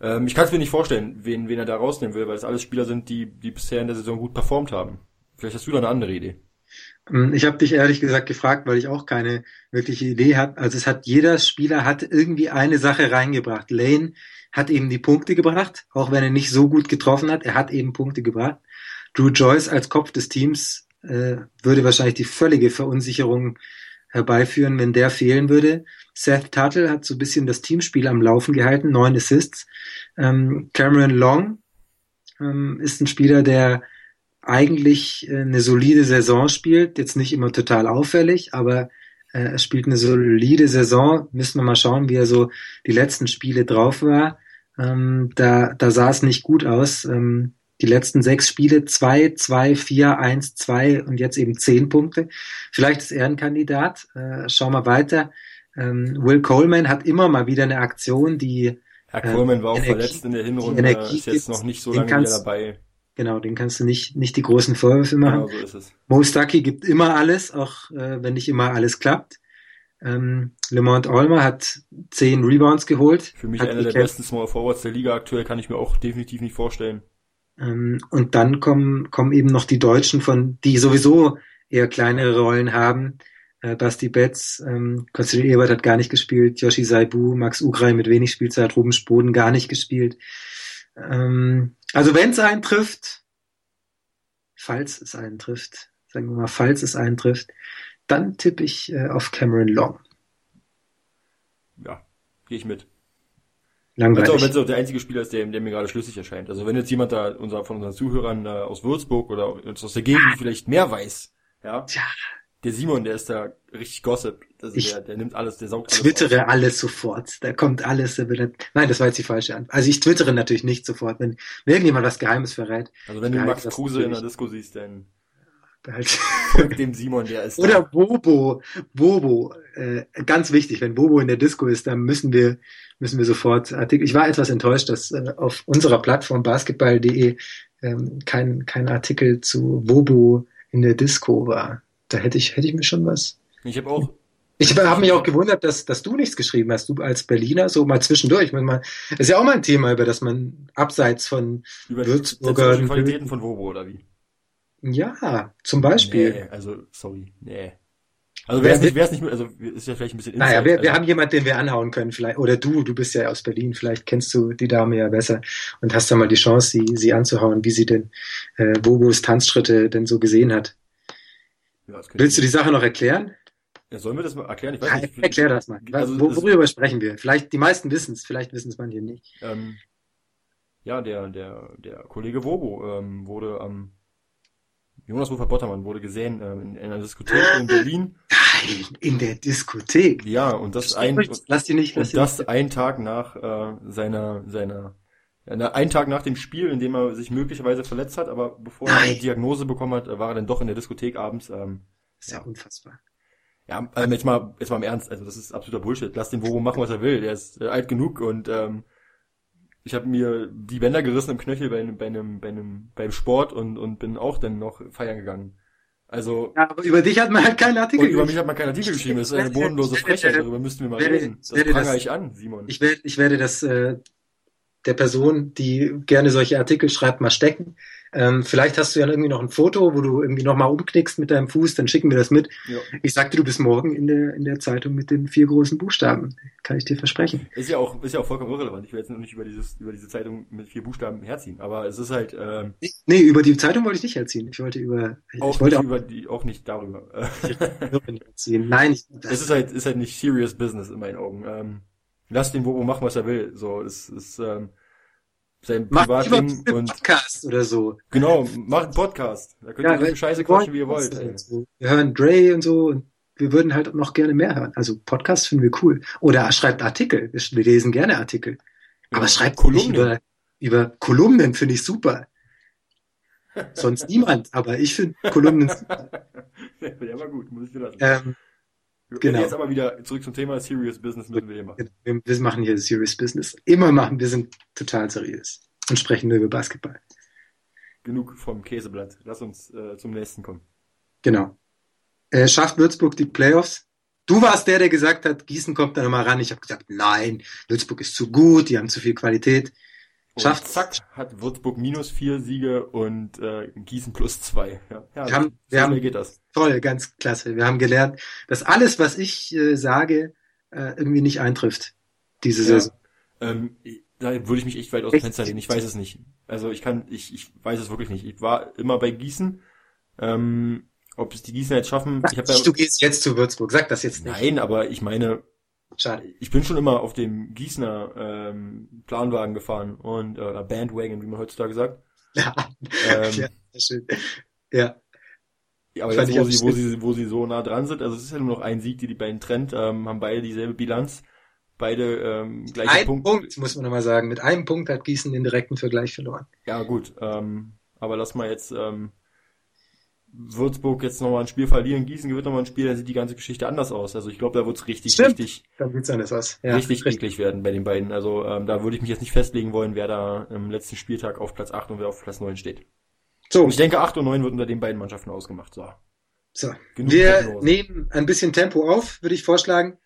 ähm, ich kann es mir nicht vorstellen, wen, wen er da rausnehmen will, weil es alles Spieler sind, die, die bisher in der Saison gut performt haben. Vielleicht hast du da eine andere Idee. Ähm, ich habe dich ehrlich gesagt gefragt, weil ich auch keine wirkliche Idee habe. Also es hat jeder Spieler hat irgendwie eine Sache reingebracht. Lane hat eben die Punkte gebracht, auch wenn er nicht so gut getroffen hat. Er hat eben Punkte gebracht. Drew Joyce als Kopf des Teams äh, würde wahrscheinlich die völlige Verunsicherung herbeiführen, wenn der fehlen würde. Seth Tuttle hat so ein bisschen das Teamspiel am Laufen gehalten, neun Assists. Ähm, Cameron Long ähm, ist ein Spieler, der eigentlich äh, eine solide Saison spielt, jetzt nicht immer total auffällig, aber äh, er spielt eine solide Saison. Müssen wir mal schauen, wie er so die letzten Spiele drauf war. Ähm, da, da sah es nicht gut aus. Ähm, die letzten sechs Spiele zwei, zwei, vier, eins, zwei und jetzt eben zehn Punkte. Vielleicht ist er ein Kandidat. Äh, schauen wir weiter. Ähm, Will Coleman hat immer mal wieder eine Aktion, die Herr Coleman war auch Energie, verletzt in der Hinrunde, ist jetzt noch nicht so lange kannst, dabei. Genau, den kannst du nicht, nicht die großen Vorwürfe machen. Genau so ist es. Mo Stuckey gibt immer alles, auch äh, wenn nicht immer alles klappt. Ähm, Lemont Olmer hat zehn Rebounds geholt. Für mich einer der besten Small Forwards der Liga aktuell, kann ich mir auch definitiv nicht vorstellen. Ähm, und dann kommen, kommen eben noch die Deutschen von, die sowieso eher kleinere Rollen haben. Äh, Basti Betz, ähm, Konstantin Ebert hat gar nicht gespielt, Yoshi Saibu, Max Ugrei mit wenig Spielzeit, Ruben Spoden gar nicht gespielt. Ähm, also wenn es eintrifft, falls es eintrifft, sagen wir mal, falls es eintrifft, dann tippe ich äh, auf Cameron Long. Ja, gehe ich mit. Langweilig. Wenn es auch, der einzige Spieler ist, der, der mir gerade schlüssig erscheint. Also wenn jetzt jemand da unser, von unseren Zuhörern äh, aus Würzburg oder aus der Gegend vielleicht mehr weiß, ja, Tja. der Simon, der ist da richtig Gossip. Also ich der, der nimmt alles, der saugt alles twittere auf. alles sofort. Da kommt alles. Da wird, nein, das war jetzt die falsche Antwort. Also ich twittere natürlich nicht sofort, wenn, wenn irgendjemand was Geheimes verrät. Also wenn du Max Kruse in der Disco siehst, dann halt. Folgt dem Simon, der ist Oder da. Bobo. Bobo. Äh, ganz wichtig, wenn Bobo in der Disco ist, dann müssen wir müssen wir sofort Artikel. Ich war etwas enttäuscht, dass äh, auf unserer Plattform basketball.de ähm, kein, kein Artikel zu Wobo in der Disco war. Da hätte ich, hätte ich mir schon was. Ich habe auch. Ich habe mich auch gewundert, dass, dass du nichts geschrieben hast, du als Berliner, so mal zwischendurch. Man, das ist ja auch mal ein Thema, über das man abseits von über Würzburger... Die Qualitäten von Wobo, oder wie? Ja, zum Beispiel. Nee, also, sorry, nee. Also wäre es nicht, wär's nicht, also ist ja vielleicht ein bisschen. Insight, naja, wir, also. wir haben jemanden, den wir anhauen können, vielleicht. Oder du, du bist ja aus Berlin, vielleicht kennst du die Dame ja besser und hast da mal die Chance, sie, sie anzuhauen, wie sie denn äh, Bobos Tanzschritte denn so gesehen hat. Ja, Willst du die Sache noch erklären? Ja, sollen wir das mal erklären? Ich weiß ja, nicht. Erklär das mal. Also, Wo, worüber sprechen wir? Vielleicht, die meisten wissen es, vielleicht wissen es manche nicht. Ähm, ja, der, der, der Kollege Wobo ähm, wurde am Jonas Rufer Bottermann wurde gesehen äh, in, in, einer Diskothek in Berlin. Nein, in der Diskothek. Ja, und das ein, lass die nicht, lass und das nicht. ein Tag nach äh, seiner seiner Ja, einen Tag nach dem Spiel, in dem er sich möglicherweise verletzt hat, aber bevor er eine Diagnose bekommen hat, war er dann doch in der Diskothek abends. Ähm, ist ja, unfassbar. Ja, also jetzt mal, jetzt mal im Ernst, also das ist absoluter Bullshit. Lass den Bobo machen, was er will. Der ist äh, alt genug und ähm, ich habe mir die Bänder gerissen im Knöchel bei bei einem, bei einem, beim Sport und, und bin auch dann noch feiern gegangen. Also. Ja, aber über dich hat man halt keinen Artikel geschrieben. Über mich hat man keinen Artikel geschrieben. Das ist eine bodenlose Frechheit. Darüber müssten wir mal reden. Das prangere ich an, Simon. Ich werde, ich werde das äh, der Person, die gerne solche Artikel schreibt, mal stecken. Ähm, vielleicht hast du ja irgendwie noch ein Foto, wo du irgendwie nochmal umknickst mit deinem Fuß, dann schicken wir das mit. Ja. Ich sagte, du bist morgen in der, in der Zeitung mit den vier großen Buchstaben. Kann ich dir versprechen. Ist ja auch, ist ja auch vollkommen irrelevant. Ich will jetzt noch nicht über dieses, über diese Zeitung mit vier Buchstaben herziehen, aber es ist halt, ähm, Nee, über die Zeitung wollte ich nicht herziehen. Ich wollte über, auch ich wollte auch, über die, auch nicht darüber. herziehen. Nein, ich, es ist halt, ist halt nicht serious business in meinen Augen. Ähm, lass den Bobo machen, was er will. So, es ist, ähm, sein Privatleben und Podcast oder so. Genau, macht einen Podcast. Da könnt ihr ja, so Scheiße quatschen, wie ihr wollt. So. Wir hören Dre und so und wir würden halt noch gerne mehr hören. Also Podcast finden wir cool. Oder schreibt Artikel. Wir lesen gerne Artikel. Ja, Aber schreibt Kolumnen über, über Kolumnen finde ich super. Sonst niemand, aber ich finde Kolumnen super. ja, war gut, muss ich dir lassen. Ähm, Genau. Jetzt aber wieder zurück zum Thema Serious Business müssen wir hier machen. Wir, wir machen hier Serious Business. Immer machen. Wir sind total seriös und sprechen nur über Basketball. Genug vom Käseblatt. Lass uns äh, zum nächsten kommen. Genau. Äh, schafft Würzburg die Playoffs? Du warst der, der gesagt hat, Gießen kommt da nochmal ran. Ich habe gesagt, nein, Würzburg ist zu gut, die haben zu viel Qualität. Schafft zack, hat Würzburg minus vier Siege und äh, Gießen plus zwei. Ja, ja wir haben, wir haben, geht das. Toll, ganz klasse. Wir haben gelernt, dass alles, was ich äh, sage, äh, irgendwie nicht eintrifft. Diese ja. Saison. Ähm, da würde ich mich echt weit aus dem Fenster lehnen. Ich weiß es nicht. Also ich kann, ich, ich weiß es wirklich nicht. Ich war immer bei Gießen. Ähm, ob es die Gießen jetzt schaffen. Sag ich hab nicht, ja, du gehst jetzt zu Würzburg. Sag das jetzt nicht. Nein, aber ich meine, Schade. Ich bin schon immer auf dem Gießener ähm, Planwagen gefahren und äh, Bandwagon, wie man heutzutage sagt. Ja, ähm, ja schön. Ja. Ja, aber jetzt, wo sie, wo sie, wo sie so nah dran sind, also es ist ja nur noch ein Sieg, die die beiden trennt, ähm, haben beide dieselbe Bilanz, beide ähm, gleiche ein Punkt. Punkt, muss man nochmal sagen. Mit einem Punkt hat Gießen den direkten Vergleich verloren. Ja, gut, ähm, aber lass mal jetzt ähm, Würzburg jetzt nochmal ein Spiel verlieren, Gießen gewinnt nochmal ein Spiel, dann sieht die ganze Geschichte anders aus. Also ich glaube, da wird es richtig, Stimmt. richtig, dann wird's anders aus. Ja, richtig, richtig eklig werden bei den beiden. Also ähm, da würde ich mich jetzt nicht festlegen wollen, wer da im letzten Spieltag auf Platz 8 und wer auf Platz 9 steht. So. Und ich denke, 8 und 9 wird unter den beiden Mannschaften ausgemacht. So. So. Genug wir nehmen ein bisschen Tempo auf, würde ich vorschlagen.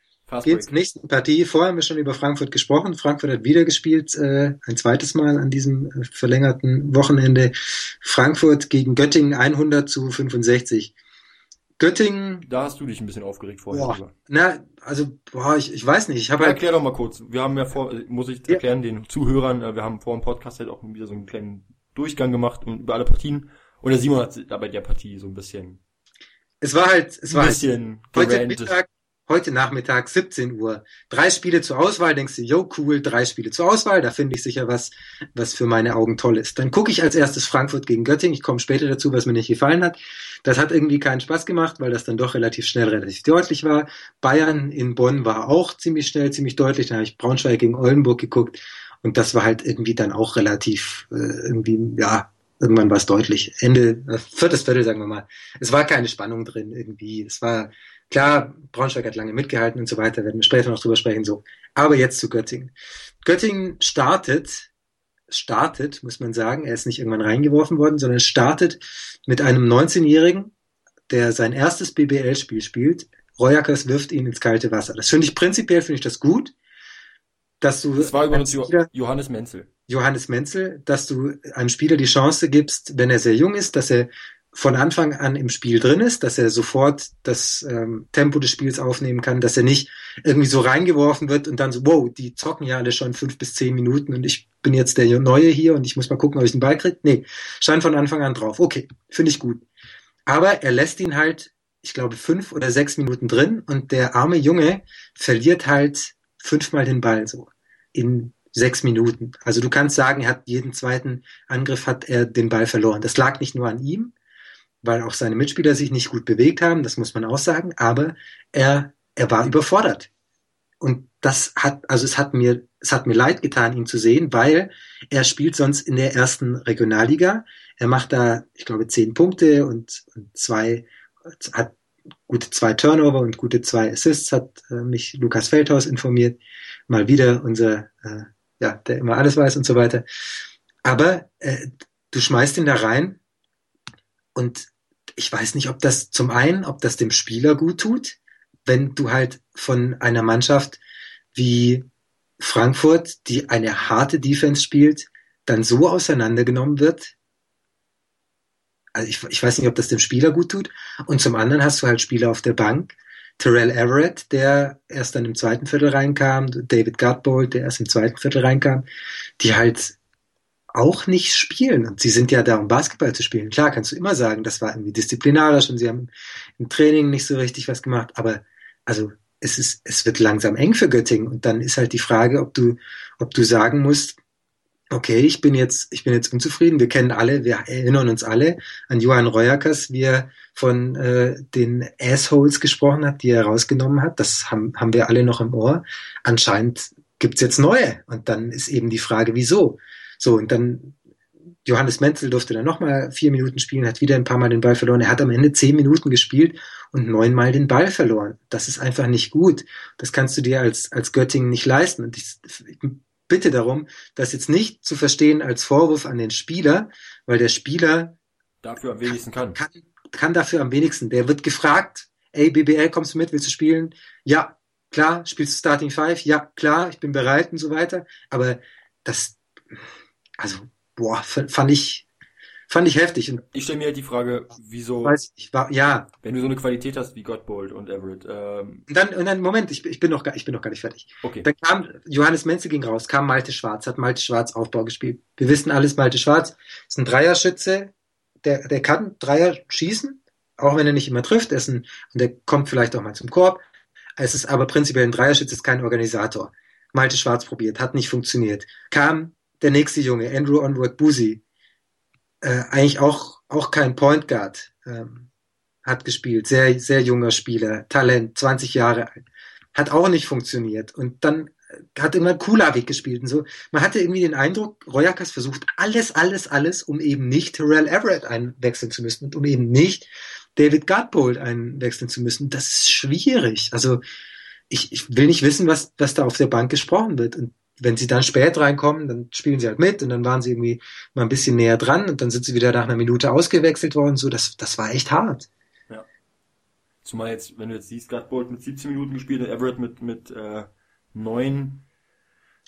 Gehen zur nächsten Partie. Vorher haben wir schon über Frankfurt gesprochen. Frankfurt hat wieder gespielt, äh, ein zweites Mal an diesem äh, verlängerten Wochenende. Frankfurt gegen Göttingen 100 zu 65. Göttingen. Da hast du dich ein bisschen aufgeregt vorher. Boah, na, also, boah, ich, ich weiß nicht. Ich habe ja, halt, erklär doch mal kurz. Wir haben ja vor, muss ich erklären, ja. den Zuhörern, äh, wir haben vor dem Podcast halt auch wieder so einen kleinen Durchgang gemacht über alle Partien. Und der Simon hat dabei der Partie so ein bisschen. Es war halt, es war halt, heute Mittag heute Nachmittag 17 Uhr. Drei Spiele zur Auswahl, denkst du, yo, cool, drei Spiele zur Auswahl, da finde ich sicher was, was für meine Augen toll ist. Dann gucke ich als erstes Frankfurt gegen Göttingen, ich komme später dazu, was mir nicht gefallen hat. Das hat irgendwie keinen Spaß gemacht, weil das dann doch relativ schnell, relativ deutlich war. Bayern in Bonn war auch ziemlich schnell, ziemlich deutlich, da habe ich Braunschweig gegen Oldenburg geguckt und das war halt irgendwie dann auch relativ, äh, irgendwie, ja, irgendwann war es deutlich. Ende, äh, viertes Viertel, sagen wir mal. Es war keine Spannung drin irgendwie. Es war, Klar, Braunschweig hat lange mitgehalten und so weiter, werden wir später noch drüber sprechen, so. Aber jetzt zu Göttingen. Göttingen startet, startet, muss man sagen, er ist nicht irgendwann reingeworfen worden, sondern startet mit einem 19-Jährigen, der sein erstes BBL-Spiel spielt. Royakas wirft ihn ins kalte Wasser. Das finde ich prinzipiell, finde ich das gut, dass du. Das war übrigens Spieler, Johannes Menzel. Johannes Menzel, dass du einem Spieler die Chance gibst, wenn er sehr jung ist, dass er von Anfang an im Spiel drin ist, dass er sofort das ähm, Tempo des Spiels aufnehmen kann, dass er nicht irgendwie so reingeworfen wird und dann so, wow, die zocken ja alle schon fünf bis zehn Minuten und ich bin jetzt der Neue hier und ich muss mal gucken, ob ich den Ball kriege. Nee, stand von Anfang an drauf. Okay, finde ich gut. Aber er lässt ihn halt, ich glaube, fünf oder sechs Minuten drin und der arme Junge verliert halt fünfmal den Ball so in sechs Minuten. Also du kannst sagen, er hat jeden zweiten Angriff hat er den Ball verloren. Das lag nicht nur an ihm, weil auch seine Mitspieler sich nicht gut bewegt haben, das muss man auch sagen, aber er, er war überfordert. Und das hat, also es hat mir, es hat mir leid getan, ihn zu sehen, weil er spielt sonst in der ersten Regionalliga. Er macht da, ich glaube, zehn Punkte und, und zwei, hat gute zwei Turnover und gute zwei Assists, hat äh, mich Lukas Feldhaus informiert. Mal wieder unser, äh, ja, der immer alles weiß und so weiter. Aber äh, du schmeißt ihn da rein und ich weiß nicht, ob das zum einen, ob das dem Spieler gut tut, wenn du halt von einer Mannschaft wie Frankfurt, die eine harte Defense spielt, dann so auseinandergenommen wird. Also ich, ich weiß nicht, ob das dem Spieler gut tut. Und zum anderen hast du halt Spieler auf der Bank. Terrell Everett, der erst dann im zweiten Viertel reinkam, David Gutbold, der erst im zweiten Viertel reinkam, die halt auch nicht spielen. Und sie sind ja da, um Basketball zu spielen. Klar, kannst du immer sagen, das war irgendwie disziplinarisch und sie haben im Training nicht so richtig was gemacht, aber also es ist, es wird langsam eng für Göttingen und dann ist halt die Frage, ob du, ob du sagen musst, okay, ich bin jetzt, ich bin jetzt unzufrieden. Wir kennen alle, wir erinnern uns alle an Johann Reuerkers, wie er von äh, den Assholes gesprochen hat, die er rausgenommen hat. Das haben, haben wir alle noch im Ohr. Anscheinend gibt's jetzt neue. Und dann ist eben die Frage, wieso? So, und dann Johannes Menzel durfte dann nochmal vier Minuten spielen, hat wieder ein paar Mal den Ball verloren. Er hat am Ende zehn Minuten gespielt und neunmal den Ball verloren. Das ist einfach nicht gut. Das kannst du dir als, als Göttingen nicht leisten. Und ich, ich bitte darum, das jetzt nicht zu verstehen als Vorwurf an den Spieler, weil der Spieler dafür am wenigsten kann. kann. Kann dafür am wenigsten. Der wird gefragt, ey, BBL, kommst du mit, willst du spielen? Ja, klar, spielst du Starting Five? Ja, klar, ich bin bereit und so weiter. Aber das, also, boah, fand ich, Fand ich heftig. Und ich stelle mir halt die Frage, wieso, weiß ich, war, ja. wenn du so eine Qualität hast wie Gottbold und Everett. Ähm, und dann, und dann, Moment, ich, ich bin noch gar, ich bin noch gar nicht fertig. Okay. Dann kam, Johannes Menzel ging raus, kam Malte Schwarz, hat Malte Schwarz Aufbau gespielt. Wir wissen alles, Malte Schwarz ist ein Dreierschütze, der, der kann Dreier schießen, auch wenn er nicht immer trifft, ist ein, und der kommt vielleicht auch mal zum Korb. Es ist aber prinzipiell ein Dreierschütze, ist kein Organisator. Malte Schwarz probiert, hat nicht funktioniert. Kam der nächste Junge, Andrew Onward Boozy, äh, eigentlich auch, auch kein Point Guard ähm, hat gespielt. Sehr, sehr junger Spieler, Talent, 20 Jahre alt. Hat auch nicht funktioniert. Und dann hat irgendwann Kulawik gespielt und so. Man hatte irgendwie den Eindruck, Royakas versucht alles, alles, alles, um eben nicht Terrell Everett einwechseln zu müssen und um eben nicht David Gutbold einwechseln zu müssen. Das ist schwierig. Also ich, ich will nicht wissen, was, was da auf der Bank gesprochen wird. Und wenn sie dann spät reinkommen, dann spielen sie halt mit und dann waren sie irgendwie mal ein bisschen näher dran und dann sind sie wieder nach einer Minute ausgewechselt worden. So, das, das war echt hart. Ja. Zumal jetzt, wenn du jetzt siehst, Gutbold mit 17 Minuten gespielt und Everett mit, mit äh, 9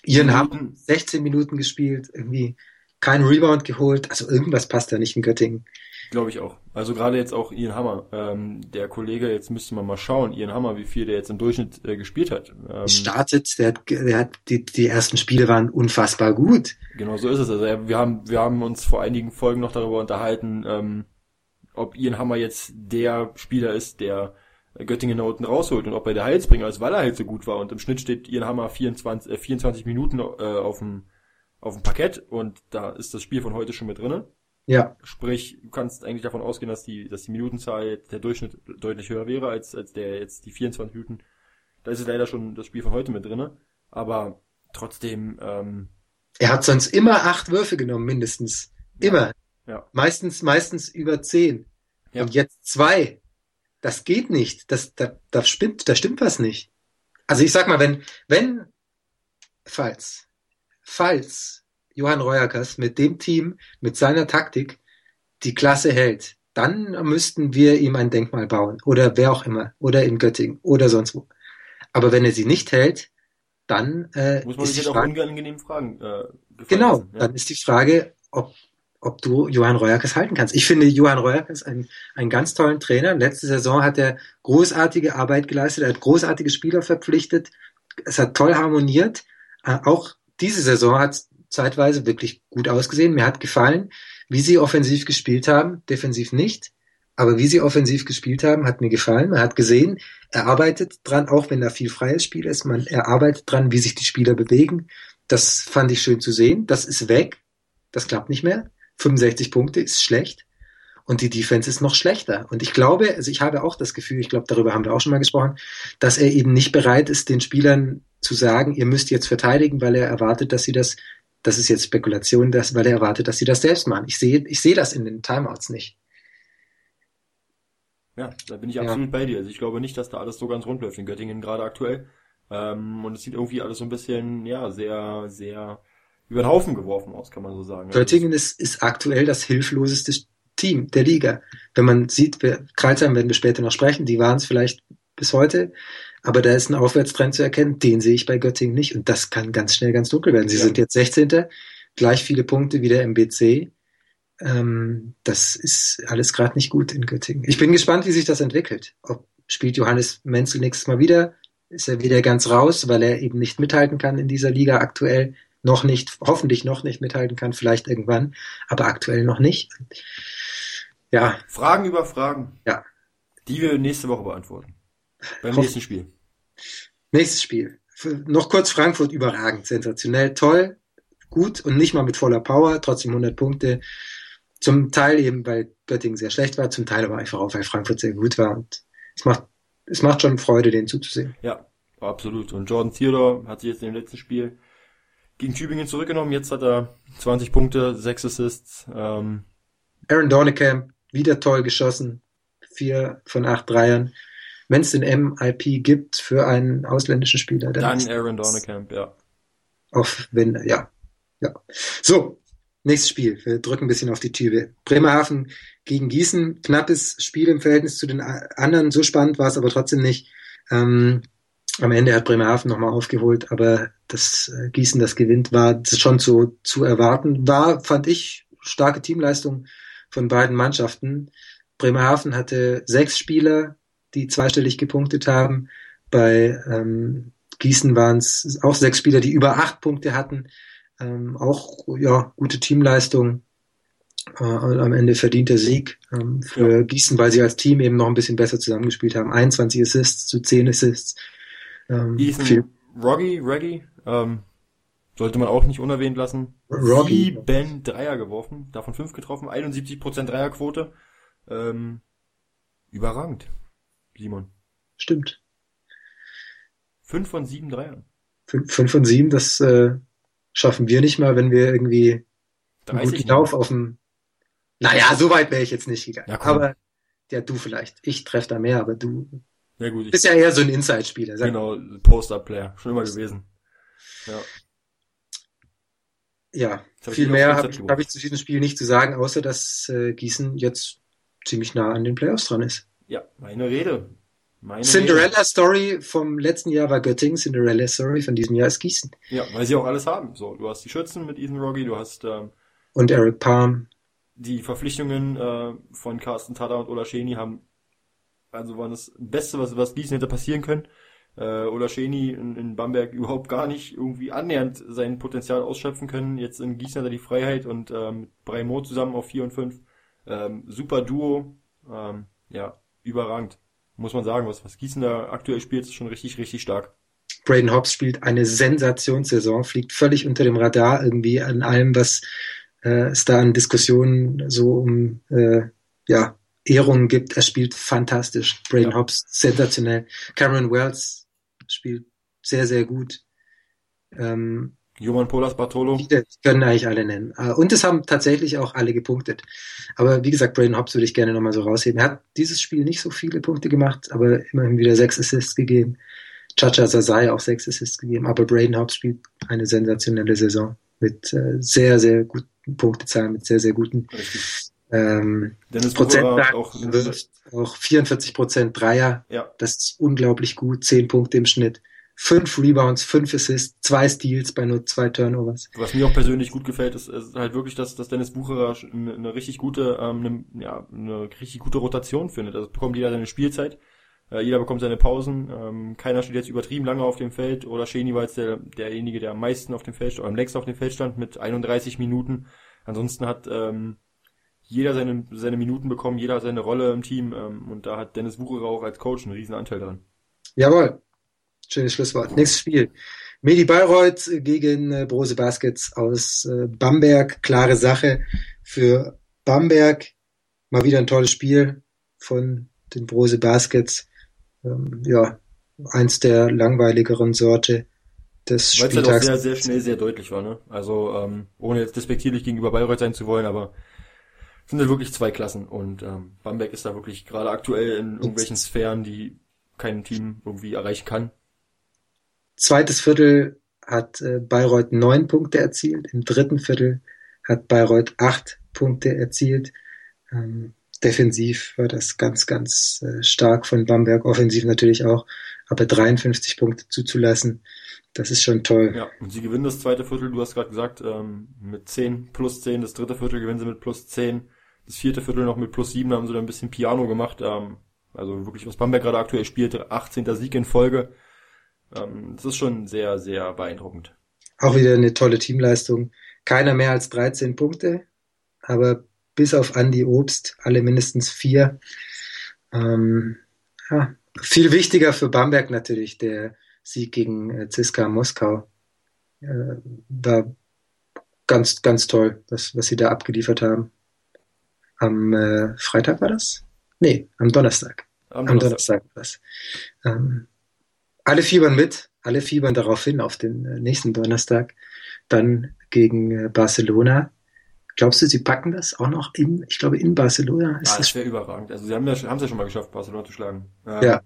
Ian haben 16 Minuten gespielt, irgendwie kein Rebound geholt. Also irgendwas passt da nicht in Göttingen. Glaube ich auch. Also gerade jetzt auch Ian Hammer. Ähm, der Kollege, jetzt müsste man mal schauen, Ian Hammer, wie viel der jetzt im Durchschnitt äh, gespielt hat. Ähm, Startet, der hat, der hat die, die ersten Spiele waren unfassbar gut. Genau so ist es. Also wir haben, wir haben uns vor einigen Folgen noch darüber unterhalten, ähm, ob Ian Hammer jetzt der Spieler ist, der Göttingen da unten rausholt und ob er der Heilsbringer ist, weil er halt so gut war. Und im Schnitt steht Ian Hammer 24, äh, 24 Minuten äh, auf dem auf dem Parkett und da ist das Spiel von heute schon mit drinne. Ja. Sprich, du kannst eigentlich davon ausgehen, dass die, dass die Minutenzahl, der Durchschnitt deutlich höher wäre als, als der jetzt die 24 Minuten. Da ist es leider schon das Spiel von heute mit drinne. Aber trotzdem, ähm, Er hat sonst immer acht Würfe genommen, mindestens. Immer. Ja. Meistens, meistens über zehn. Ja. Und jetzt zwei. Das geht nicht. Das, da, da stimmt, da stimmt was nicht. Also ich sag mal, wenn, wenn, falls, falls Johann Reuerkers mit dem Team, mit seiner Taktik die Klasse hält, dann müssten wir ihm ein Denkmal bauen. Oder wer auch immer. Oder in Göttingen. Oder sonst wo. Aber wenn er sie nicht hält, dann äh, muss man sich jetzt auch Frage, unangenehmen Fragen äh, genau, lassen, ja. dann ist die Frage, ob, ob du Johann Reuerkers halten kannst. Ich finde Johann Reuerkers einen, einen ganz tollen Trainer. Letzte Saison hat er großartige Arbeit geleistet, er hat großartige Spieler verpflichtet, es hat toll harmoniert. Äh, auch diese Saison hat zeitweise wirklich gut ausgesehen. Mir hat gefallen, wie sie offensiv gespielt haben, defensiv nicht. Aber wie sie offensiv gespielt haben, hat mir gefallen. Man hat gesehen, er arbeitet dran, auch wenn da viel freies Spiel ist. Man, er arbeitet dran, wie sich die Spieler bewegen. Das fand ich schön zu sehen. Das ist weg. Das klappt nicht mehr. 65 Punkte ist schlecht. Und die Defense ist noch schlechter. Und ich glaube, also ich habe auch das Gefühl, ich glaube, darüber haben wir auch schon mal gesprochen, dass er eben nicht bereit ist, den Spielern zu sagen, ihr müsst jetzt verteidigen, weil er erwartet, dass sie das, das ist jetzt Spekulation, dass, weil er erwartet, dass sie das selbst machen. Ich sehe, ich sehe das in den Timeouts nicht. Ja, da bin ich ja. absolut bei dir. Also ich glaube nicht, dass da alles so ganz rund läuft in Göttingen gerade aktuell. Ähm, und es sieht irgendwie alles so ein bisschen, ja, sehr, sehr über den Haufen geworfen aus, kann man so sagen. Göttingen ist, ist aktuell das hilfloseste Team der Liga. Wenn man sieht, wir, Kreuzheim werden wir später noch sprechen, die waren es vielleicht bis heute, aber da ist ein Aufwärtstrend zu erkennen, den sehe ich bei Göttingen nicht und das kann ganz schnell ganz dunkel werden. Sie ja. sind jetzt 16. gleich viele Punkte wie der MBC. Ähm, das ist alles gerade nicht gut in Göttingen. Ich bin gespannt, wie sich das entwickelt. Ob spielt Johannes Menzel nächstes Mal wieder? Ist er wieder ganz raus, weil er eben nicht mithalten kann in dieser Liga aktuell? Noch nicht, hoffentlich noch nicht mithalten kann, vielleicht irgendwann, aber aktuell noch nicht. Ja. Fragen über Fragen. Ja. Die wir nächste Woche beantworten. Beim Hoff nächsten Spiel. Nächstes Spiel. Noch kurz Frankfurt überragend, sensationell, toll, gut und nicht mal mit voller Power, trotzdem 100 Punkte. Zum Teil eben, weil Göttingen sehr schlecht war, zum Teil aber einfach auch, weil Frankfurt sehr gut war und es macht, es macht schon Freude, den zuzusehen. Ja, absolut. Und Jordan Theodore hat sich jetzt in dem letzten Spiel gegen Tübingen zurückgenommen. Jetzt hat er 20 Punkte, 6 Assists. Ähm, Aaron Dornekamp, wieder toll geschossen. Vier von acht Dreiern. Wenn es den MIP gibt für einen ausländischen Spieler. Dann, dann Aaron Dornekamp, ja. Auch wenn, ja. Ja. So, Nächstes Spiel. Wir drücken ein bisschen auf die Tübe. Bremerhaven gegen Gießen. Knappes Spiel im Verhältnis zu den anderen. So spannend war es aber trotzdem nicht. Ähm, am Ende hat Bremerhaven nochmal aufgeholt, aber das äh, Gießen, das gewinnt, war schon zu, zu erwarten. War, fand ich, starke Teamleistung von beiden Mannschaften. Bremerhaven hatte sechs Spieler, die zweistellig gepunktet haben. Bei ähm, Gießen waren es auch sechs Spieler, die über acht Punkte hatten. Ähm, auch ja gute Teamleistung. Äh, am Ende verdienter Sieg ähm, für ja. Gießen, weil sie als Team eben noch ein bisschen besser zusammengespielt haben. 21 Assists zu 10 Assists. Ähm, Ethan viel. Roggy, Reggie, ähm, sollte man auch nicht unerwähnt lassen. Roggy. Sieben Dreier geworfen, davon fünf getroffen, 71% Dreierquote. Ähm, überragend, Simon. Stimmt. Fünf von sieben Dreiern. Fünf, fünf von sieben, das äh, schaffen wir nicht mal, wenn wir irgendwie einen guten Lauf auf dem. Naja, so weit wäre ich jetzt nicht gegangen. Aber ja, du vielleicht. Ich treffe da mehr, aber du ja, gut, bist ja eher so ein Inside-Spieler. Genau, Post-Up-Player. Schon immer gewesen. Ja. Ja, viel mehr habe ich, hab ich zu diesem Spiel nicht zu sagen, außer dass äh, Gießen jetzt ziemlich nah an den Playoffs dran ist. Ja, meine Rede. Meine Cinderella Story vom letzten Jahr war Göttingen, Cinderella Story von diesem Jahr ist Gießen. Ja, weil sie auch alles haben. So, du hast die Schützen mit Ethan Rogge, du hast ähm, und Eric Palm. Die Verpflichtungen äh, von Carsten Tada und Ola Scheni haben also waren das Beste, was, was Gießen hätte passieren können. Äh, Ola Scheni in, in Bamberg überhaupt gar nicht irgendwie annähernd sein Potenzial ausschöpfen können. Jetzt in Gießen hat er die Freiheit und ähm, Breimo zusammen auf 4 und 5. Ähm, super Duo. Ähm, ja, überragend muss man sagen, was, was Gießen da aktuell spielt, ist schon richtig, richtig stark. Braden Hobbs spielt eine Sensationssaison, fliegt völlig unter dem Radar irgendwie an allem, was äh, es da an Diskussionen so um äh, ja, Ehrungen gibt. Er spielt fantastisch. Braden ja. Hobbs sensationell. Cameron Wells spielt sehr, sehr gut. Ähm, Joman Polas Bartolo. Die können eigentlich alle nennen. Äh, und es haben tatsächlich auch alle gepunktet. Aber wie gesagt, Braden Hobbs würde ich gerne nochmal so rausheben. Er hat dieses Spiel nicht so viele Punkte gemacht, aber immerhin wieder sechs Assists gegeben. Chacha Sasai auch sechs Assists gegeben. Aber Braden Hobbs spielt eine sensationelle Saison mit äh, sehr, sehr guten Punktezahlen, mit sehr, sehr guten ähm, Prozent auch, auch 44 Prozent Dreier. Ja. Das ist unglaublich gut. Zehn Punkte im Schnitt fünf Rebounds, fünf Assists, zwei Steals bei nur zwei Turnovers. Was mir auch persönlich gut gefällt, ist, ist halt wirklich, dass, dass Dennis Bucherer eine, eine richtig gute, ähm, eine, ja, eine richtig gute Rotation findet. Also bekommt jeder seine Spielzeit, äh, jeder bekommt seine Pausen, ähm, keiner steht jetzt übertrieben lange auf dem Feld oder Scheni war jetzt der, derjenige, der am meisten auf dem Feld oder am längsten auf dem Feld stand mit 31 Minuten. Ansonsten hat ähm, jeder seine, seine Minuten bekommen, jeder seine Rolle im Team ähm, und da hat Dennis Bucherer auch als Coach einen riesen Anteil dran. Jawohl, Schönes Schlusswort. Nächstes Spiel. Medi Bayreuth gegen äh, Brose Baskets aus äh, Bamberg. Klare Sache für Bamberg. Mal wieder ein tolles Spiel von den Brose Baskets. Ähm, ja, eins der langweiligeren Sorte. des Weil es halt auch Spieltags. sehr, sehr schnell, sehr deutlich war, ne? Also, ähm, ohne jetzt despektierlich gegenüber Bayreuth sein zu wollen, aber es sind halt wirklich zwei Klassen und ähm, Bamberg ist da wirklich gerade aktuell in irgendwelchen Sphären, die kein Team irgendwie erreichen kann. Zweites Viertel hat äh, Bayreuth neun Punkte erzielt. Im dritten Viertel hat Bayreuth acht Punkte erzielt. Ähm, defensiv war das ganz, ganz äh, stark von Bamberg, offensiv natürlich auch. Aber 53 Punkte zuzulassen, das ist schon toll. Ja, und sie gewinnen das zweite Viertel, du hast gerade gesagt, ähm, mit 10 plus 10, das dritte Viertel gewinnen sie mit plus 10, das vierte Viertel noch mit plus 7, da haben sie dann ein bisschen Piano gemacht. Ähm, also wirklich, was Bamberg gerade aktuell spielt, 18. Sieg in Folge. Ähm, das ist schon sehr, sehr beeindruckend. Auch wieder eine tolle Teamleistung. Keiner mehr als 13 Punkte, aber bis auf Andy Obst alle mindestens vier. Ähm, ja, viel wichtiger für Bamberg natürlich der Sieg gegen äh, Ziska Moskau. Äh, war ganz, ganz toll, was, was sie da abgeliefert haben. Am äh, Freitag war das? Nee, am Donnerstag. Am Am Donnerstag. Donnerstag war das. Ähm, alle fiebern mit, alle fiebern darauf hin auf den äh, nächsten Donnerstag. Dann gegen äh, Barcelona. Glaubst du, sie packen das auch noch in, ich glaube, in Barcelona? Ist Ah, das wäre überragend. Also sie haben ja, es ja schon mal geschafft, Barcelona zu schlagen. Ähm, Ja.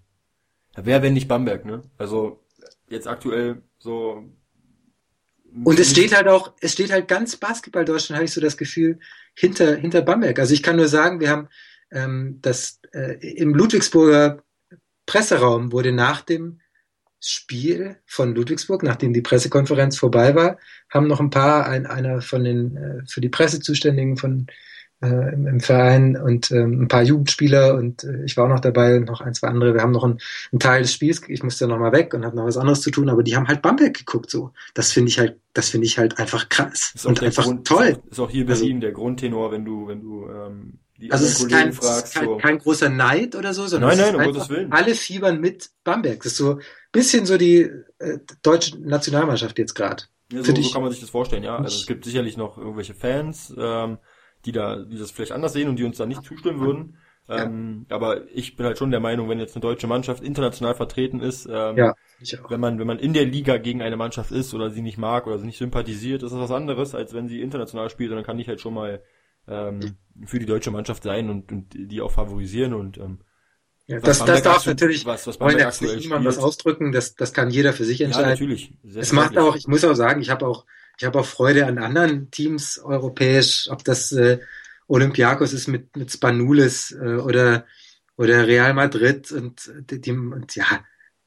Wer, wenn nicht Bamberg, ne? Also jetzt aktuell so. Und es steht halt auch, es steht halt ganz Basketball Deutschland, habe ich so das Gefühl, hinter, hinter Bamberg. Also ich kann nur sagen, wir haben ähm, das äh, im Ludwigsburger Presseraum wurde nach dem Spiel von Ludwigsburg, nachdem die Pressekonferenz vorbei war, haben noch ein paar, ein, einer von den äh, für die Presse zuständigen von äh, im, im Verein und ähm, ein paar Jugendspieler und äh, ich war auch noch dabei und noch ein, zwei andere. Wir haben noch einen, einen Teil des Spiels, ich musste noch mal weg und habe noch was anderes zu tun, aber die haben halt Bamberg geguckt so. Das finde ich halt, das finde ich halt einfach krass Ist auch und einfach Grund, toll. Ist auch hier in Also- Berlin der Grundtenor, wenn du, wenn du ähm, die Also es ist kein, es fragst. ist kein, so. kein großer Neid oder so, sondern Nein, es nein, ist um einfach, Gottes Willen. alle fiebern mit Bamberg. Das ist so ein bisschen so die äh, deutsche Nationalmannschaft jetzt gerade. Ja, so, so kann man sich das vorstellen, ja. Also es gibt sicherlich noch irgendwelche Fans, ähm, die da, die das vielleicht anders sehen und die uns da nicht zustimmen würden. Ähm, Aber ich bin halt schon der Meinung, wenn jetzt eine deutsche Mannschaft international vertreten ist, ähm, Ja, wenn man, wenn man in der Liga gegen eine Mannschaft ist oder sie nicht mag oder sie nicht sympathisiert, ist das was anderes, als wenn sie international spielt. Und dann kann ich halt schon mal ähm, für die deutsche Mannschaft sein und, und die auch favorisieren und ähm, Ja, das, das darf natürlich, was, was wollen jetzt nicht niemand was ausdrücken, das, das kann jeder für sich Ja, entscheiden. natürlich. es macht auch, ich muss auch sagen, ich habe auch, ich habe auch Freude an anderen Teams europäisch, ob das äh, Olympiakos ist mit, mit Spanulis äh, oder, oder Real Madrid und, die, die, und ja,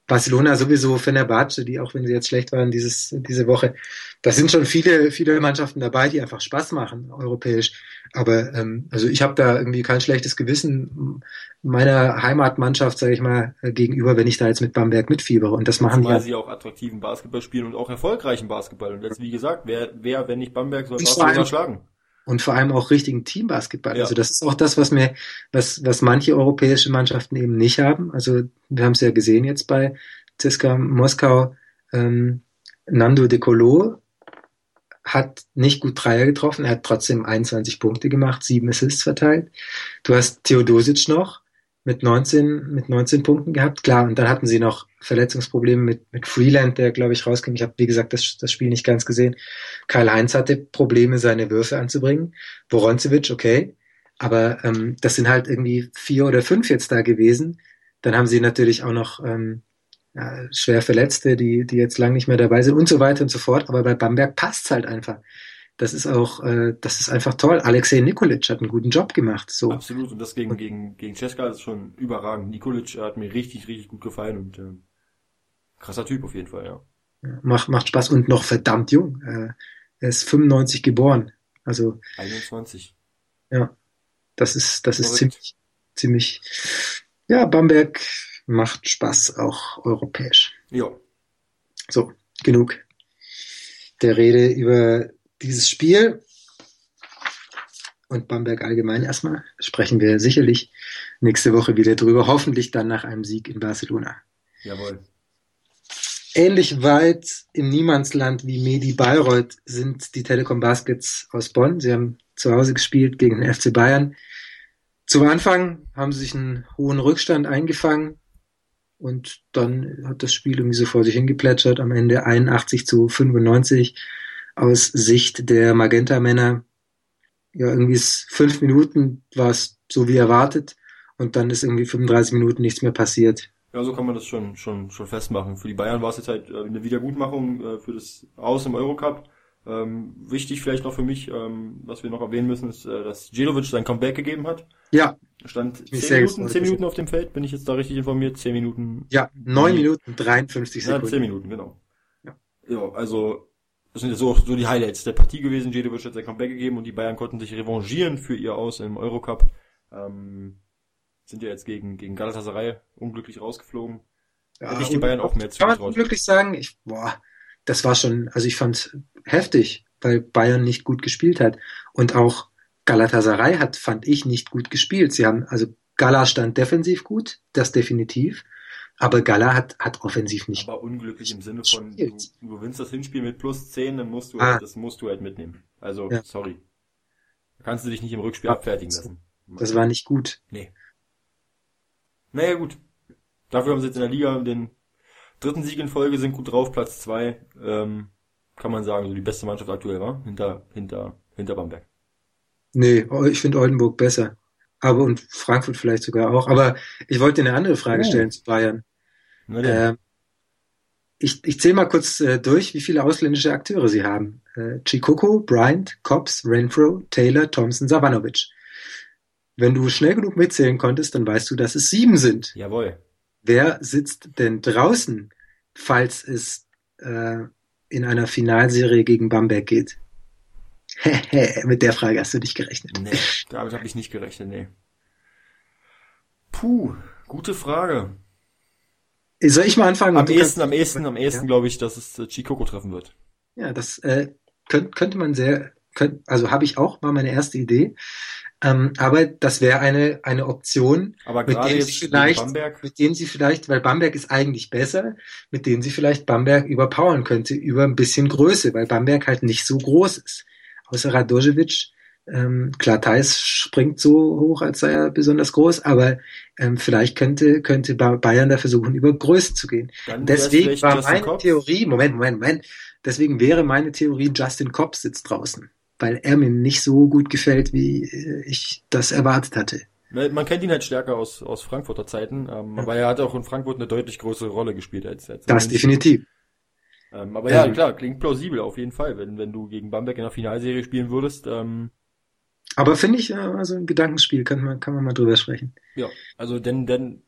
Barcelona sowieso, Fenerbahce, die auch wenn sie jetzt schlecht waren dieses, diese Woche, da sind schon viele, viele Mannschaften dabei, die einfach Spaß machen, europäisch. Aber ähm, also ich habe da irgendwie kein schlechtes Gewissen meiner Heimatmannschaft, sage ich mal, gegenüber, wenn ich da jetzt mit Bamberg mitfiebere. Und das machen die Zumal ja sie auch attraktiven Basketball spielen und auch erfolgreichen Basketball. Und jetzt, wie gesagt, wer, wer wenn nicht Bamberg, soll Barcelona schlagen. Und vor allem auch richtigen Teambasketball. Ja. Also das ist auch das, was mir, was, was manche europäische Mannschaften eben nicht haben. Also wir haben es ja gesehen jetzt bei CSKA Moskau. Ähm, Nando De Colo hat nicht gut Dreier getroffen. Er hat trotzdem 21 Punkte gemacht, sieben Assists verteilt. Du hast Theodosic noch mit 19, mit 19 Punkten gehabt. Klar, und dann hatten sie noch Verletzungsprobleme mit, mit Freeland, der, glaube ich, rauskam. Ich habe, wie gesagt, das, das Spiel nicht ganz gesehen. Karl Heinz hatte Probleme, seine Würfe anzubringen. Voroncevic, okay. Aber ähm, das sind halt irgendwie vier oder fünf jetzt da gewesen. Dann haben sie natürlich auch noch ähm, ja, schwer Verletzte, die, die jetzt lang nicht mehr dabei sind und so weiter und so fort. Aber bei Bamberg passt's halt einfach. Das ist auch, äh, das ist einfach toll. Alexei Nikolic hat einen guten Job gemacht. So. Absolut. Und das gegen, gegen, gegen Cesca ist schon überragend. Nikolic hat mir richtig, richtig gut gefallen und ähm, krasser Typ auf jeden Fall, ja. Macht, macht Spaß und noch verdammt jung. Äh, er ist 95 geboren. Also 21. Ja, das ist, das ist ziemlich, ziemlich, ja, Bamberg macht Spaß, auch europäisch. Ja. So, genug der Rede über dieses Spiel und Bamberg allgemein erstmal. Sprechen wir sicherlich nächste Woche wieder drüber, hoffentlich dann nach einem Sieg in Barcelona. Jawohl. Ähnlich weit im Niemandsland wie Medi Bayreuth sind die Telekom Baskets aus Bonn. Sie haben zu Hause gespielt gegen den FC Bayern. Zum Anfang haben sie sich einen hohen Rückstand eingefangen, Und dann hat das Spiel irgendwie so vor sich hingeplätschert. Am Ende 81 zu 95 aus Sicht der Magenta-Männer. Ja, irgendwie ist fünf Minuten war es so wie erwartet. Und dann ist irgendwie 35 Minuten nichts mehr passiert. Ja, so kann man das schon, schon, schon festmachen. Für die Bayern war es jetzt halt äh, eine Wiedergutmachung äh, für das Aus im Eurocup. Ähm, wichtig vielleicht noch für mich, ähm, was wir noch erwähnen müssen, ist, äh, dass Djelovic sein Comeback gegeben hat. Ja. Stand 10 Minuten, 10 Minuten auf dem Feld, bin ich jetzt da richtig informiert? 10 Minuten. Ja, 9 Minuten 53 Sekunden. Ja, 10 Minuten, genau. Ja, ja also das sind jetzt so, so die Highlights der Partie gewesen. Djelovic hat sein Comeback gegeben und die Bayern konnten sich revanchieren für ihr Aus im Eurocup. Ähm, sind ja jetzt gegen, gegen Galatasaray unglücklich rausgeflogen. Ja, Hätte ich die Bayern auch mehr zugetraut. Kann man unglücklich sagen? Ich, boah, das war schon, also ich fand heftig, weil Bayern nicht gut gespielt hat. Und auch Galatasaray hat, fand ich, nicht gut gespielt. Sie haben, also Gala stand defensiv gut, das definitiv. Aber Gala hat, hat offensiv nicht. Aber unglücklich im Sinne von, du, du gewinnst das Hinspiel mit plus 10, dann musst du, ah. halt, das musst du halt mitnehmen. Also, ja. sorry. Da kannst du dich nicht im Rückspiel abfertigen lassen. Das war nicht gut. Nee. Naja, gut. Dafür haben sie jetzt in der Liga den dritten Sieg in Folge, sind gut drauf, Platz zwei. Ähm, kann man sagen, so die beste Mannschaft aktuell war, hinter, hinter, hinter Bamberg. Nee, ich finde Oldenburg besser. Aber und Frankfurt vielleicht sogar auch. Aber ich wollte eine andere Frage oh. stellen zu Bayern. Äh, ich ich zähle mal kurz äh, durch, wie viele ausländische Akteure sie haben. Äh, Chikoko, Bryant, Cobbs, Renfro, Taylor, Thompson, Savanovic. Wenn du schnell genug mitzählen konntest, dann weißt du, dass es sieben sind. Jawohl. Wer sitzt denn draußen, falls es äh, in einer Finalserie gegen Bamberg geht? Mit der Frage hast du nicht gerechnet. Nee, damit habe ich nicht gerechnet, nee. Puh, gute Frage. Soll ich mal anfangen? Am ehesten, am ehesten, am ehesten ja? glaube ich, dass es äh, Chikoko treffen wird. Ja, das äh, könnte, könnte man sehr, könnt, also habe ich auch, war meine erste Idee. Ähm, aber das wäre eine, eine Option, aber mit dem sie vielleicht, mit dem sie vielleicht, weil Bamberg ist eigentlich besser, mit dem sie vielleicht Bamberg überpowern könnte über ein bisschen Größe, weil Bamberg halt nicht so groß ist. Außer Radojevic, ähm, klar, Thais springt so hoch, als sei er besonders groß, aber ähm, vielleicht könnte, könnte Bayern da versuchen, über Größe zu gehen. Dann Deswegen war meine Kopf. Theorie, Moment, Moment, Moment, deswegen wäre meine Theorie, Justin Kopp sitzt draußen weil er mir nicht so gut gefällt, wie äh, ich das erwartet hatte. Man kennt ihn halt stärker aus, aus Frankfurter Zeiten, ähm, aber er hat auch in Frankfurt eine deutlich größere Rolle gespielt als jetzt. Das definitiv. Ähm, aber ja, klar, klingt plausibel auf jeden Fall, wenn, wenn du gegen Bamberg in der Finalserie spielen würdest. Ähm, aber finde ich, also ein Gedankenspiel, kann man, kann man mal drüber sprechen. Ja, also denn, denn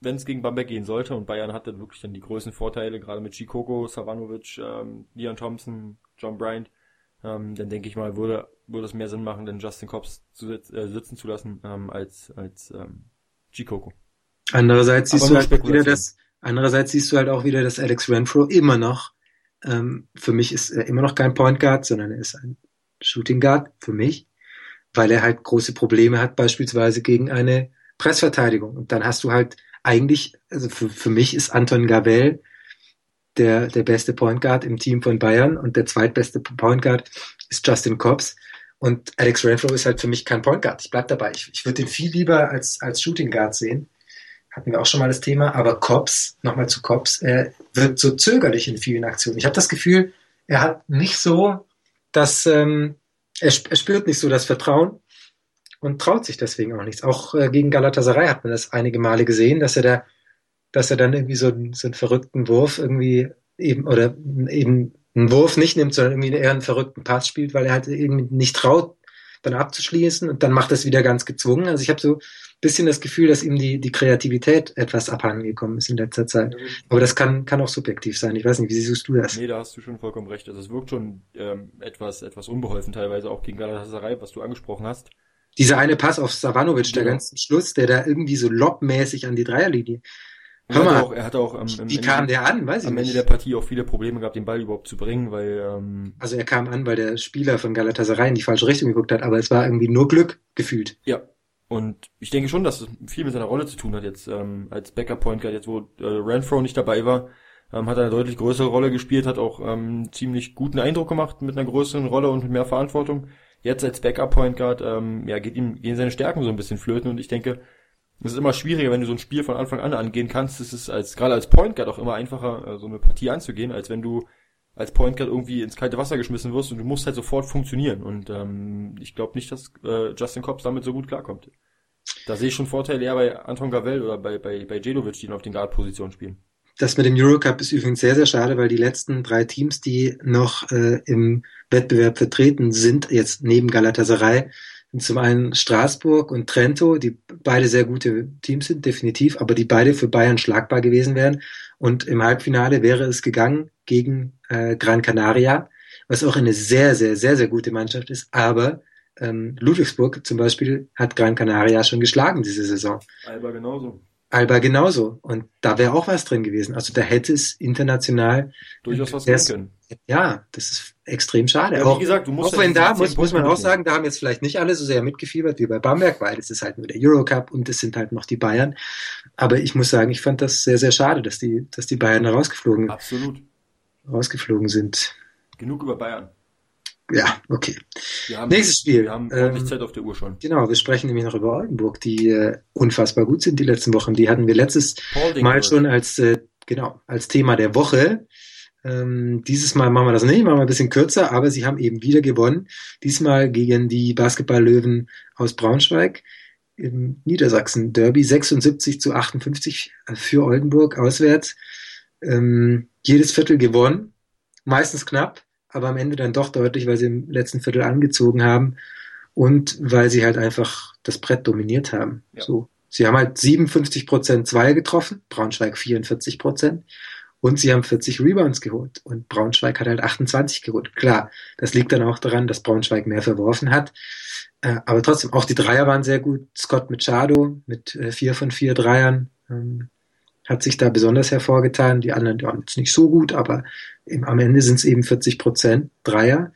wenn es gegen Bamberg gehen sollte und Bayern hat dann wirklich dann die größten Vorteile, gerade mit Chikoko, Savanovic, ähm, Leon Thompson, John Bryant, ähm, dann denke ich mal, würde, würde es mehr Sinn machen, den Justin Cobbs zu, äh, sitzen zu lassen, ähm, als, als ähm, G-Coco. Andererseits siehst du halt wieder das, andererseits siehst du halt auch wieder, dass Alex Renfro immer noch, ähm, für mich ist er immer noch kein Point Guard, sondern er ist ein Shooting Guard für mich, weil er halt große Probleme hat, beispielsweise gegen eine Pressverteidigung. Und dann hast du halt eigentlich, also für, für mich ist Anton Gabel der, der beste Point Guard im Team von Bayern und der zweitbeste Point Guard ist Justin Cobbs. Und Alex Renfro ist halt für mich kein Point Guard. Ich bleib dabei. Ich, ich würde den viel lieber als, als Shooting Guard sehen. Hatten wir auch schon mal das Thema. Aber Cobbs, nochmal zu Cobbs, er wird so zögerlich in vielen Aktionen. Ich habe das Gefühl, er hat nicht so das, ähm, er, er spürt nicht so das Vertrauen und traut sich deswegen auch nichts. Auch äh, gegen Galatasaray hat man das einige Male gesehen, dass er da dass er dann irgendwie so, so einen verrückten Wurf irgendwie eben oder eben einen Wurf nicht nimmt, sondern irgendwie eher einen verrückten Pass spielt, weil er halt irgendwie nicht traut, dann abzuschließen und dann macht es wieder ganz gezwungen. Also ich habe so ein bisschen das Gefühl, dass ihm die, die Kreativität etwas abhanden gekommen ist in letzter Zeit. Aber das kann, kann auch subjektiv sein. Ich weiß nicht, wie siehst du das? Nee, da hast du schon vollkommen recht. Also es wirkt schon ähm, etwas, etwas unbeholfen teilweise, auch gegen Galatasaray, was du angesprochen hast. Dieser eine Pass auf Savanovic, genau. der ganz Schluss, der da irgendwie so lobmäßig an die Dreierlinie Hör mal, auch, er hatte auch am, am wie Ende, kam der an? Weiß ich am nicht. Ende der Partie auch viele Probleme gehabt, den Ball überhaupt zu bringen, weil ähm, also er kam an, weil der Spieler von Galatasaray in die falsche Richtung geguckt hat, aber es war irgendwie nur Glück gefühlt. Ja. Und ich denke schon, dass es viel mit seiner Rolle zu tun hat jetzt ähm, als Backup Point Guard, jetzt wo äh, Renfro nicht dabei war, ähm, hat er eine deutlich größere Rolle gespielt, hat auch ähm, ziemlich guten Eindruck gemacht mit einer größeren Rolle und mit mehr Verantwortung. Jetzt als Backup Point Guard, ähm, ja, geht ihm gehen seine Stärken so ein bisschen flöten und ich denke, Es ist immer schwieriger, wenn du so ein Spiel von Anfang an angehen kannst. Es ist als, gerade als Point Guard auch immer einfacher, äh, so eine Partie anzugehen, als wenn du als Point Guard irgendwie ins kalte Wasser geschmissen wirst und du musst halt sofort funktionieren. Und ähm, ich glaube nicht, dass äh, Justin Cobbs damit so gut klarkommt. Da sehe ich schon Vorteile eher bei Anton Gavel oder bei, bei, bei Jedovic, die auf den Guard-Positionen spielen. Das mit dem Eurocup ist übrigens sehr, sehr schade, weil die letzten drei Teams, die noch äh, im Wettbewerb vertreten sind, jetzt neben Galatasaray, sind zum einen Straßburg und Trento, die beide sehr gute Teams sind, definitiv, aber die beide für Bayern schlagbar gewesen wären. Und im Halbfinale wäre es gegangen gegen äh, Gran Canaria, was auch eine sehr, sehr, sehr, sehr gute Mannschaft ist, aber ähm, Ludwigsburg zum Beispiel hat Gran Canaria schon geschlagen diese Saison. Alba genauso. Alba genauso. Und da wäre auch was drin gewesen. Also da hätte es international durchaus was gehen können. Ja, das ist extrem schade. Ja, auch, gesagt, auch wenn da, muss, muss man auch sagen, da haben jetzt vielleicht nicht alle so sehr mitgefiebert wie bei Bamberg, weil es ist halt nur der Eurocup und es sind halt noch die Bayern. Aber ich muss sagen, ich fand das sehr, sehr schade, dass die, dass die Bayern da rausgeflogen, Absolut. rausgeflogen sind. Genug über Bayern. Ja, okay. Wir haben, Nächstes Spiel. Wir haben ordentlich Ähm, Zeit auf der Uhr schon. Genau, wir sprechen nämlich noch über Oldenburg, die äh, unfassbar gut sind die letzten Wochen. Die hatten wir letztes Mal schon als äh, genau als Thema der Woche. Ähm, dieses Mal machen wir das nicht, machen wir ein bisschen kürzer, aber sie haben eben wieder gewonnen. Diesmal gegen die Basketballlöwen aus Braunschweig im Niedersachsen Derby 76 zu 58 für Oldenburg auswärts. Ähm, jedes Viertel gewonnen, meistens knapp, aber am Ende dann doch deutlich, weil sie im letzten Viertel angezogen haben und weil sie halt einfach das Brett dominiert haben. Ja. So. Sie haben halt 57 Prozent Zweier getroffen, Braunschweig 44 Prozent. Und sie haben 40 Rebounds geholt. Und Braunschweig hat halt 28 geholt. Klar, das liegt dann auch daran, dass Braunschweig mehr verworfen hat. Äh, aber trotzdem, auch die Dreier waren sehr gut. Scott Machado mit äh, vier von vier Dreiern ähm, hat sich da besonders hervorgetan. Die anderen waren jetzt nicht so gut, aber im, am Ende sind es eben 40 Prozent Dreier.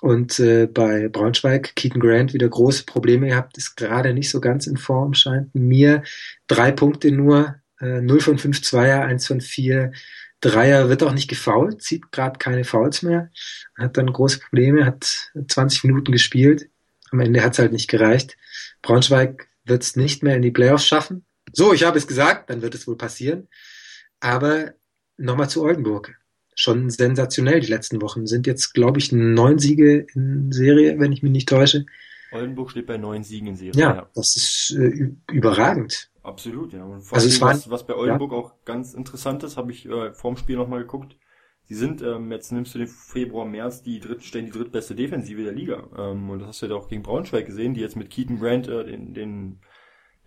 Und äh, bei Braunschweig, Keaton Grant wieder große Probleme gehabt, ist gerade nicht so ganz in Form, scheint mir. Drei Punkte nur, äh, 0 von 5 Zweier, 1 von 4 Dreier, wird auch nicht gefoult, zieht gerade keine Fouls mehr, hat dann große Probleme, hat 20 Minuten gespielt. Am Ende hat es halt nicht gereicht. Braunschweig wird es nicht mehr in die Playoffs schaffen. So, ich habe es gesagt, dann wird es wohl passieren. Aber nochmal zu Oldenburg schon sensationell die letzten Wochen. Sind jetzt, glaube ich, neun Siege in Serie, wenn ich mich nicht täusche. Oldenburg steht bei neun Siegen in Serie. Ja, das ist äh, überragend. Absolut, ja. Und vor Also allem, was, was bei Oldenburg auch ganz interessant ist, habe ich äh, vorm Spiel nochmal geguckt. Sie sind, ähm, jetzt nimmst du den Februar, März, die dritt, stellen die drittbeste Defensive der Liga. Ähm, und das hast du ja auch gegen Braunschweig gesehen, die jetzt mit Keaton Grant äh, den, den,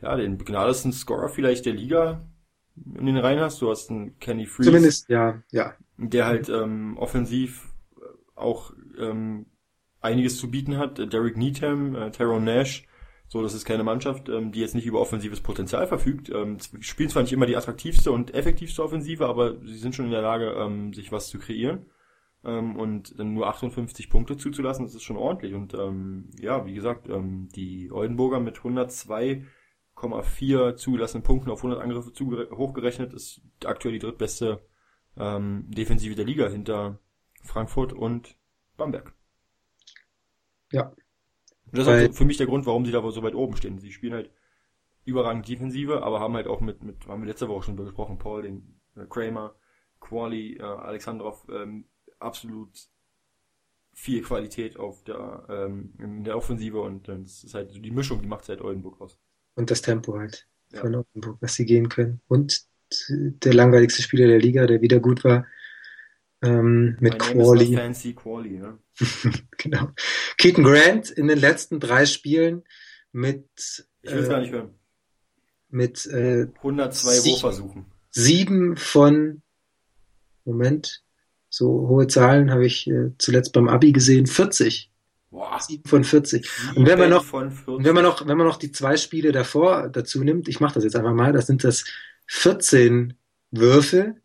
ja, den begnadesten Scorer vielleicht der Liga in den Reihen hast. Du hast einen Kenny Freeze. Zumindest, ja, ja. der halt ähm, offensiv auch ähm, einiges zu bieten hat. Derek Needham, äh, Tyrone Nash, so das ist keine Mannschaft, ähm, die jetzt nicht über offensives Potenzial verfügt. Ähm, spielen zwar nicht immer die attraktivste und effektivste Offensive, aber sie sind schon in der Lage, ähm, sich was zu kreieren. Ähm, und dann nur 58 Punkte zuzulassen, das ist schon ordentlich. Und ähm, ja, wie gesagt, ähm, die Oldenburger mit 102,4 zugelassenen Punkten auf 100 Angriffe hochgerechnet ist aktuell die drittbeste ähm, Defensive der Liga hinter Frankfurt und Bamberg. Ja. Und das ist Weil- auch für mich der Grund, warum sie da so weit oben stehen. Sie spielen halt überragend Defensive, aber haben halt auch mit, mit haben wir letzte Woche schon drüber gesprochen, Paul, den äh, Kramer, Quali, äh, Alexandrov, ähm, absolut viel Qualität auf der, ähm, in der Offensive und das ist halt so die Mischung, die macht halt Oldenburg aus. Und das Tempo halt Ja. von Oldenburg, was sie gehen können. Und der langweiligste Spieler der Liga, der wieder gut war, ähm, mit My Quali. Fancy Quali, ne? genau. Keaton Grant in den letzten drei Spielen mit, Ich will es gar äh, nicht hören. mit äh, 102 Sie- Wurfversuchen. sieben von, Moment, so hohe Zahlen habe ich äh, zuletzt beim Abi gesehen, 40. Boah. Sieben von 40. Und wenn man noch, von 40. und wenn man noch, wenn man noch die zwei Spiele davor dazu nimmt, ich mache das jetzt einfach mal, das sind das 14 Würfe,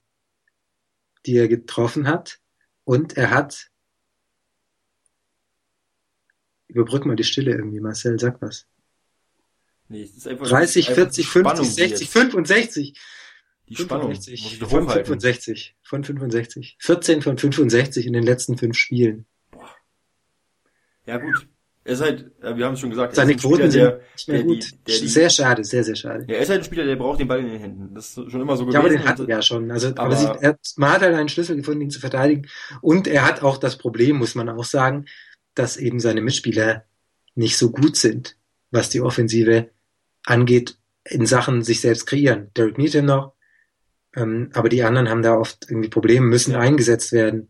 die er getroffen hat. Und er hat, überbrück mal die Stille irgendwie, Marcel, sag was. Nee, es ist einfach, 30, einfach 40, die Spannung, 50, die 60, jetzt- 65. Die Spannung. Muss 65. ich doch Von hochhalten. 65. Von 65. 14 von 65 in den letzten fünf Spielen. Ja gut. Er ist halt, wir haben es schon gesagt, Seine er ist ein Spieler, Quoten sind der, der, gut. Die, der die, sehr schade, sehr, sehr schade. ja, er ist halt ein Spieler, der braucht den Ball in den Händen. Das ist schon immer so gewesen. Ja, aber den hat er ja schon. Also, aber, aber- sie, er, man hat halt einen Schlüssel gefunden, ihn zu verteidigen. Und er hat auch das Problem, muss man auch sagen, dass eben seine Mitspieler nicht so gut sind, was die Offensive angeht, in Sachen sich selbst kreieren. Derek Needham noch, ähm, aber die anderen haben da oft irgendwie Probleme, müssen Ja. eingesetzt werden.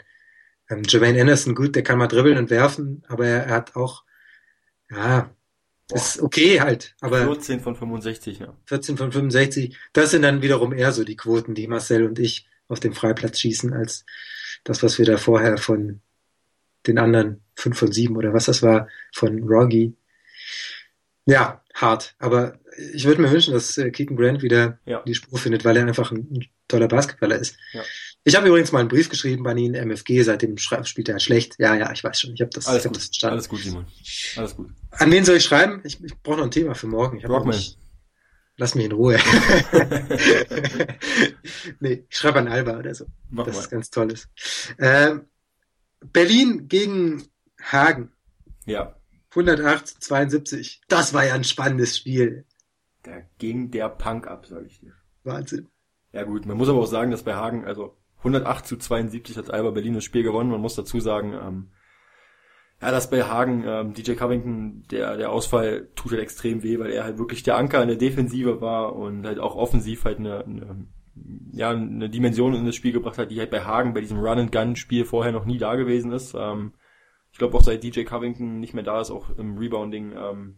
Ähm, Jermaine Anderson, gut, der kann mal dribbeln und werfen, aber er, er hat auch, ja, ist okay halt, aber 14 von 65, ja. 14 von 65, das sind dann wiederum eher so die Quoten, die Marcel und ich auf dem Freiplatz schießen, als das, was wir da vorher von den anderen 5 von 7 oder was das war, von Roggy. Ja, hart. Aber ich würde mir wünschen, dass äh, Keaton Grant wieder Ja. die Spur findet, weil er einfach ein, ein toller Basketballer ist. Ja. Ich habe übrigens mal einen Brief geschrieben an ihn, MFG, seitdem spielt er schlecht. Ja, ja, ich weiß schon, ich habe das, Alles ich hab gut. das verstanden. Alles gut, Simon. Alles gut. An wen soll ich schreiben? Ich, ich brauche noch ein Thema für morgen. Ich Rockman. nicht- Lass mich in Ruhe. nee, ich schreibe an Alba oder so. Mach das mal. ist ganz tolles. Ähm, Berlin gegen Hagen. Ja. 108 zu 72. Das war ja ein spannendes Spiel. Da ging der Punk ab, sage ich dir. Wahnsinn. Ja gut, man muss aber auch sagen, dass bei Hagen, also 108 zu 72 hat Alba Berlin das Spiel gewonnen. Man muss dazu sagen, ähm, ja, dass bei Hagen ähm, DJ Covington, der, der Ausfall tut halt extrem weh, weil er halt wirklich der Anker in der Defensive war und halt auch offensiv halt eine, eine, ja, eine Dimension in das Spiel gebracht hat, die halt bei Hagen bei diesem Run-and-Gun-Spiel vorher noch nie da gewesen ist. Ähm, ich glaube auch seit DJ Covington nicht mehr da ist, auch im Rebounding ähm,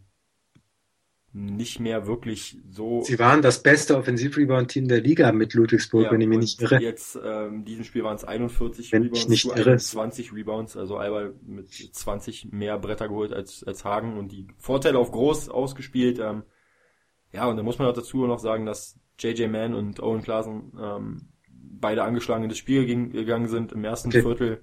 nicht mehr wirklich so Sie waren das beste Offensiv-Rebound-Team der Liga mit Ludwigsburg, ja, wenn ich mich nicht irre. Jetzt, ähm, in diesem Spiel waren es 41 Wenn ich Rebounds nicht zu irre. 21 Rebounds, also Alba mit 20 mehr Bretter geholt als, als Hagen und die Vorteile auf groß ausgespielt. Ähm, ja, und da muss man auch dazu noch sagen, dass JJ Mann und Owen Klaasen ähm, beide angeschlagen in das Spiel gegangen sind im ersten Okay. Viertel.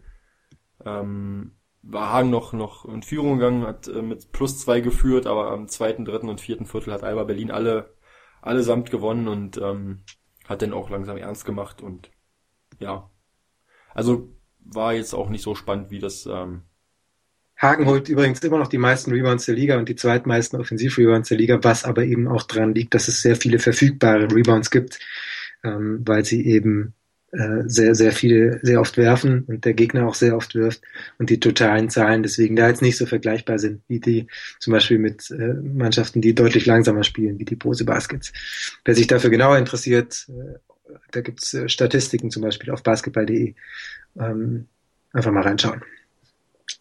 Ähm, war Hagen noch, noch in Führung gegangen, hat äh, mit plus zwei geführt, aber am zweiten, dritten und vierten Viertel hat Alba Berlin alle allesamt gewonnen und ähm, hat dann auch langsam ernst gemacht und ja. Also war jetzt auch nicht so spannend, wie das ähm, Hagen holt übrigens immer noch die meisten Rebounds der Liga und die zweitmeisten Offensiv-Rebounds der Liga, was aber eben auch dran liegt, dass es sehr viele verfügbare Rebounds gibt, ähm, weil sie eben sehr, sehr viele, sehr oft werfen und der Gegner auch sehr oft wirft und die totalen Zahlen deswegen da jetzt nicht so vergleichbar sind, wie die zum Beispiel mit äh, Mannschaften, die deutlich langsamer spielen, wie die Pose Baskets. Wer sich dafür genauer interessiert, äh, da gibt's äh, Statistiken zum Beispiel auf basketball.de. Ähm, einfach mal reinschauen.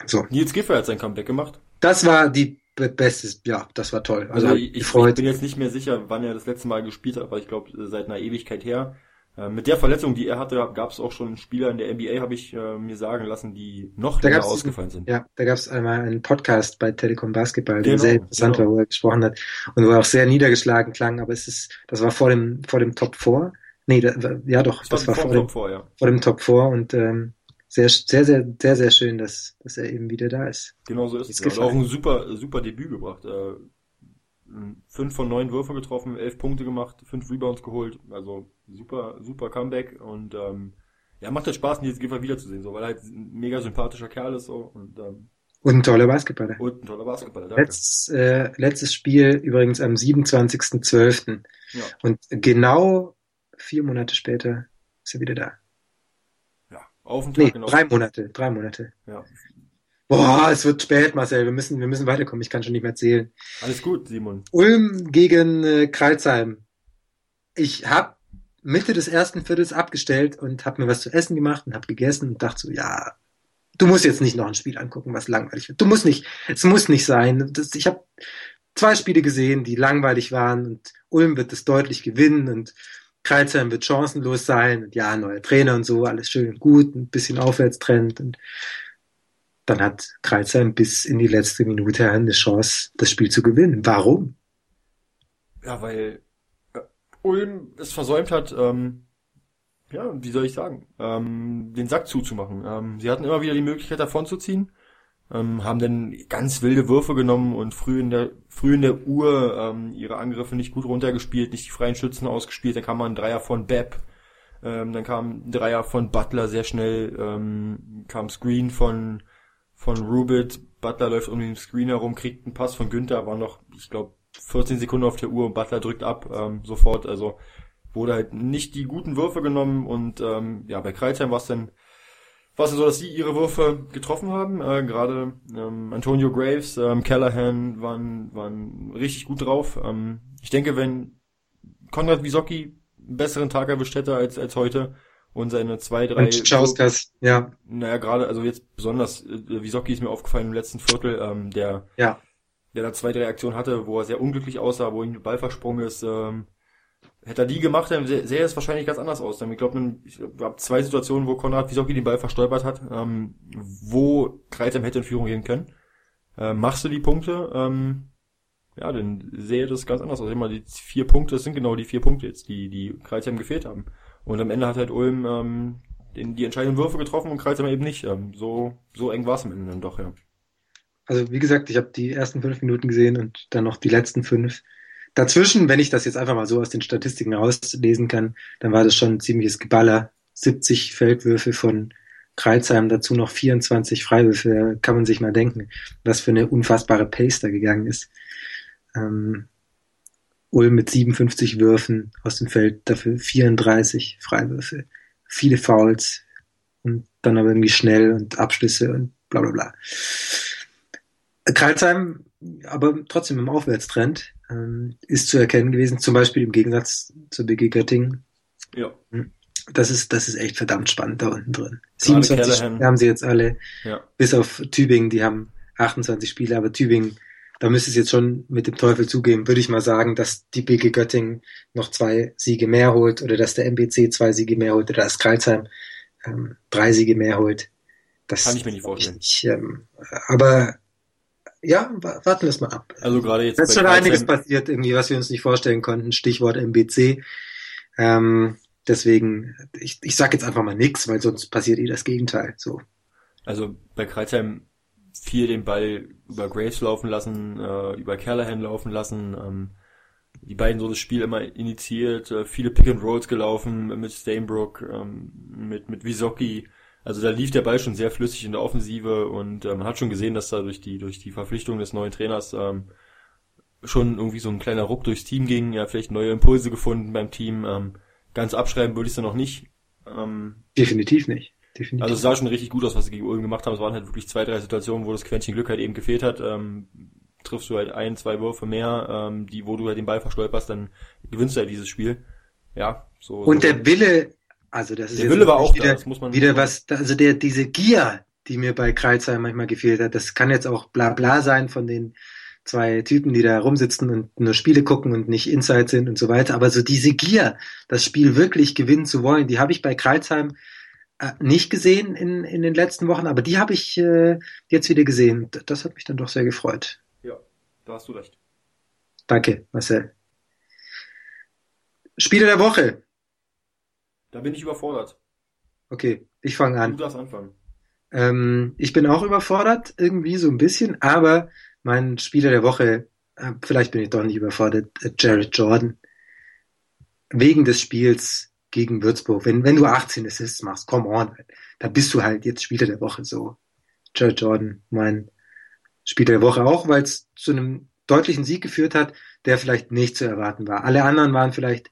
So. Nils Giffer hat sein Comeback gemacht. Das war die be- beste, ja, das war toll. Also, Also ich, ich, bin jetzt nicht mehr sicher, wann er das letzte Mal gespielt hat, aber ich glaube seit einer Ewigkeit her. Äh, mit der Verletzung, die er hatte, gab es auch schon Spieler in der NBA, habe ich äh, mir sagen lassen, die noch Da länger ausgefallen sind. Ja, da gab es einmal einen Podcast bei Telekom Basketball, der Genau, sehr interessant genau. war, wo er gesprochen hat und wo er auch sehr niedergeschlagen klang, aber es ist, das war vor dem, vor dem Top 4. Nee, da, ja doch, das, war vor, vor dem, Top vor, ja. vor dem Top 4 und ähm, sehr, sehr, sehr, sehr, sehr schön, dass, dass er eben wieder da ist. Genau so ist es. Hat auch ein super, super Debüt gebracht. Äh, fünf von neun Würfe getroffen, elf Punkte gemacht, fünf Rebounds geholt. Also super, super Comeback und ähm, ja, macht halt Spaß, Nils Giffer wiederzusehen, so, weil er halt ein mega sympathischer Kerl ist so und, ähm, Und ein toller Basketballer. und ein toller Basketballer. Danke. Letztes, äh, letztes Spiel übrigens am 27.12. Ja. Und genau vier Monate später ist er wieder da. ja, auf den Nee, Tag genau. drei Monate, drei Monate. Ja. Boah, es wird spät, Marcel. Wir müssen, wir müssen weiterkommen. Ich kann schon nicht mehr zählen. Alles gut, Simon. Ulm gegen äh, Kreilsheim. Ich habe Mitte des ersten Viertels abgestellt und habe mir was zu essen gemacht und habe gegessen und dachte so, ja, du musst jetzt nicht noch ein Spiel angucken, was langweilig wird. Du musst nicht, es muss nicht sein. Das, ich habe zwei Spiele gesehen, die langweilig waren und Ulm wird es deutlich gewinnen und Kreilsheim wird chancenlos sein und ja, neuer Trainer und so, alles schön und gut, ein bisschen Aufwärtstrend und dann hat Kreilsheim bis in die letzte Minute eine Chance, das Spiel zu gewinnen. Warum? Ja, weil Ulm es versäumt hat, ähm, ja, wie soll ich sagen, ähm, den Sack zuzumachen. Ähm, sie hatten immer wieder die Möglichkeit davonzuziehen, ähm, haben dann ganz wilde Würfe genommen und früh in der früh in der Uhr ähm, ihre Angriffe nicht gut runtergespielt, nicht die freien Schützen ausgespielt. Dann kam mal ein Dreier von Bepp, ähm, dann kam ein Dreier von Butler sehr schnell, ähm, kam Screen von von Rubit, Butler läuft um den Screen herum, kriegt einen Pass von Günther, war noch, ich glaube, 14 Sekunden auf der Uhr und Butler drückt ab ähm, sofort. Also wurde halt nicht die guten Würfe genommen und ähm, ja, bei Kreuzheim war es dann war es so, dass sie ihre Würfe getroffen haben. Äh, Gerade ähm, Antonio Graves, ähm, Callahan waren, waren richtig gut drauf. Ähm, ich denke, wenn Konrad Wisocki einen besseren Tag erwischt hätte als, als heute und seine zwei, drei... Und Chauskas, ja. Naja, gerade, also jetzt besonders, äh, Wisocki ist mir aufgefallen im letzten Viertel, ähm, der, ja. Der da zwei, drei Aktionen hatte, wo er sehr unglücklich aussah, wo ihm der Ball versprungen ist, ähm, Hätte er die gemacht, dann sähe es wahrscheinlich ganz anders aus. Ich glaube, ich habe zwei Situationen, wo Konrad Wisocki den Ball verstolpert hat, ähm, wo Kreuzheim hätte in Führung gehen können. Ähm, machst du die Punkte, ähm, ja, dann sähe das ganz anders aus. Immer die vier Punkte, das sind genau die vier Punkte jetzt, die die Kreuzheim gefehlt haben. Und am Ende hat halt Ulm ähm, den, die entscheidenden Würfe getroffen und Kreuzheim eben nicht. Ähm, so so eng war es am Ende dann doch, ja. Also wie gesagt, ich habe die ersten fünf Minuten gesehen und dann noch die letzten fünf. Dazwischen, wenn ich das jetzt einfach mal so aus den Statistiken rauslesen kann, dann war das schon ein ziemliches Geballer. 70 Feldwürfe von Kreuzheim, dazu noch 24 Freiwürfe, kann man sich mal denken, was für eine unfassbare Pace da gegangen ist. Ähm, Ulm mit 57 Würfen aus dem Feld, dafür 34 Freiwürfe, viele Fouls und dann aber irgendwie schnell und Abschlüsse und bla bla bla. Kreuzheim aber trotzdem im Aufwärtstrend ähm, ist zu erkennen gewesen, zum Beispiel im Gegensatz zur BG Göttingen. Ja. Hm. Das ist, das ist echt verdammt spannend da unten drin. 27 Spiele haben sie jetzt alle, ja. bis auf Tübingen, die haben 28 Spiele, aber Tübingen, da müsste es jetzt schon mit dem Teufel zugeben, würde ich mal sagen, dass die BG Göttingen noch zwei Siege mehr holt oder dass der MBC zwei Siege mehr holt oder dass Kreuzheim ähm, drei Siege mehr holt. Das kann ich mir nicht vorstellen. Ich, ähm, aber ja, warten wir es mal ab. Also gerade jetzt. Es ist schon einiges passiert, irgendwie, was wir uns nicht vorstellen konnten. Stichwort MBC. Ähm, deswegen, ich, ich sag jetzt einfach mal nix, weil sonst passiert eh das Gegenteil. So. Also bei Kreuzheim viel den Ball über Graves laufen lassen, äh, über Callahan laufen lassen. Ähm, die beiden so das Spiel immer initiiert, äh, viele Pick and Rolls gelaufen mit Stainbrook, ähm, mit mit Wisocki. Also da lief der Ball schon sehr flüssig in der Offensive und äh, man hat schon gesehen, dass da durch die durch die Verpflichtung des neuen Trainers ähm, schon irgendwie so ein kleiner Ruck durchs Team ging. Ja, vielleicht neue Impulse gefunden beim Team. Ähm, ganz abschreiben würde ich es noch nicht. Ähm, Definitiv nicht. Definitiv. Also es sah schon richtig gut aus, was sie gegen Ulm gemacht haben. Es waren halt wirklich zwei, drei Situationen, wo das Quäntchen Glück halt eben gefehlt hat. Ähm, triffst du halt ein, zwei Würfe mehr, ähm, die, wo du halt den Ball verstolperst, dann gewinnst du halt dieses Spiel. Ja, so. Und so. der Wille, also das ist der Wille war auch wieder, da, das muss man wieder was, also der, diese Gier, die mir bei Kreuzheim manchmal gefehlt hat, das kann jetzt auch bla bla sein von den zwei Typen, die da rumsitzen und nur Spiele gucken und nicht Inside sind und so weiter, aber so diese Gier, das Spiel wirklich gewinnen zu wollen, die habe ich bei Kreuzheim äh, nicht gesehen in, in den letzten Wochen, aber die habe ich äh, jetzt wieder gesehen. Das hat mich dann doch sehr gefreut. Ja, da hast du recht. Danke, Marcel. Spiele der Woche. Da bin ich überfordert. Okay, ich fange an. Du darfst anfangen. Ähm, ich bin auch überfordert, irgendwie so ein bisschen, aber mein Spieler der Woche, äh, vielleicht bin ich doch nicht überfordert, äh, Jared Jordan. Wegen des Spiels gegen Würzburg. Wenn, wenn du 18 Assists machst, come on, da bist du halt jetzt Spieler der Woche so. Jared Jordan, mein Spieler der Woche auch, weil es zu einem deutlichen Sieg geführt hat, der vielleicht nicht zu erwarten war. Alle anderen waren vielleicht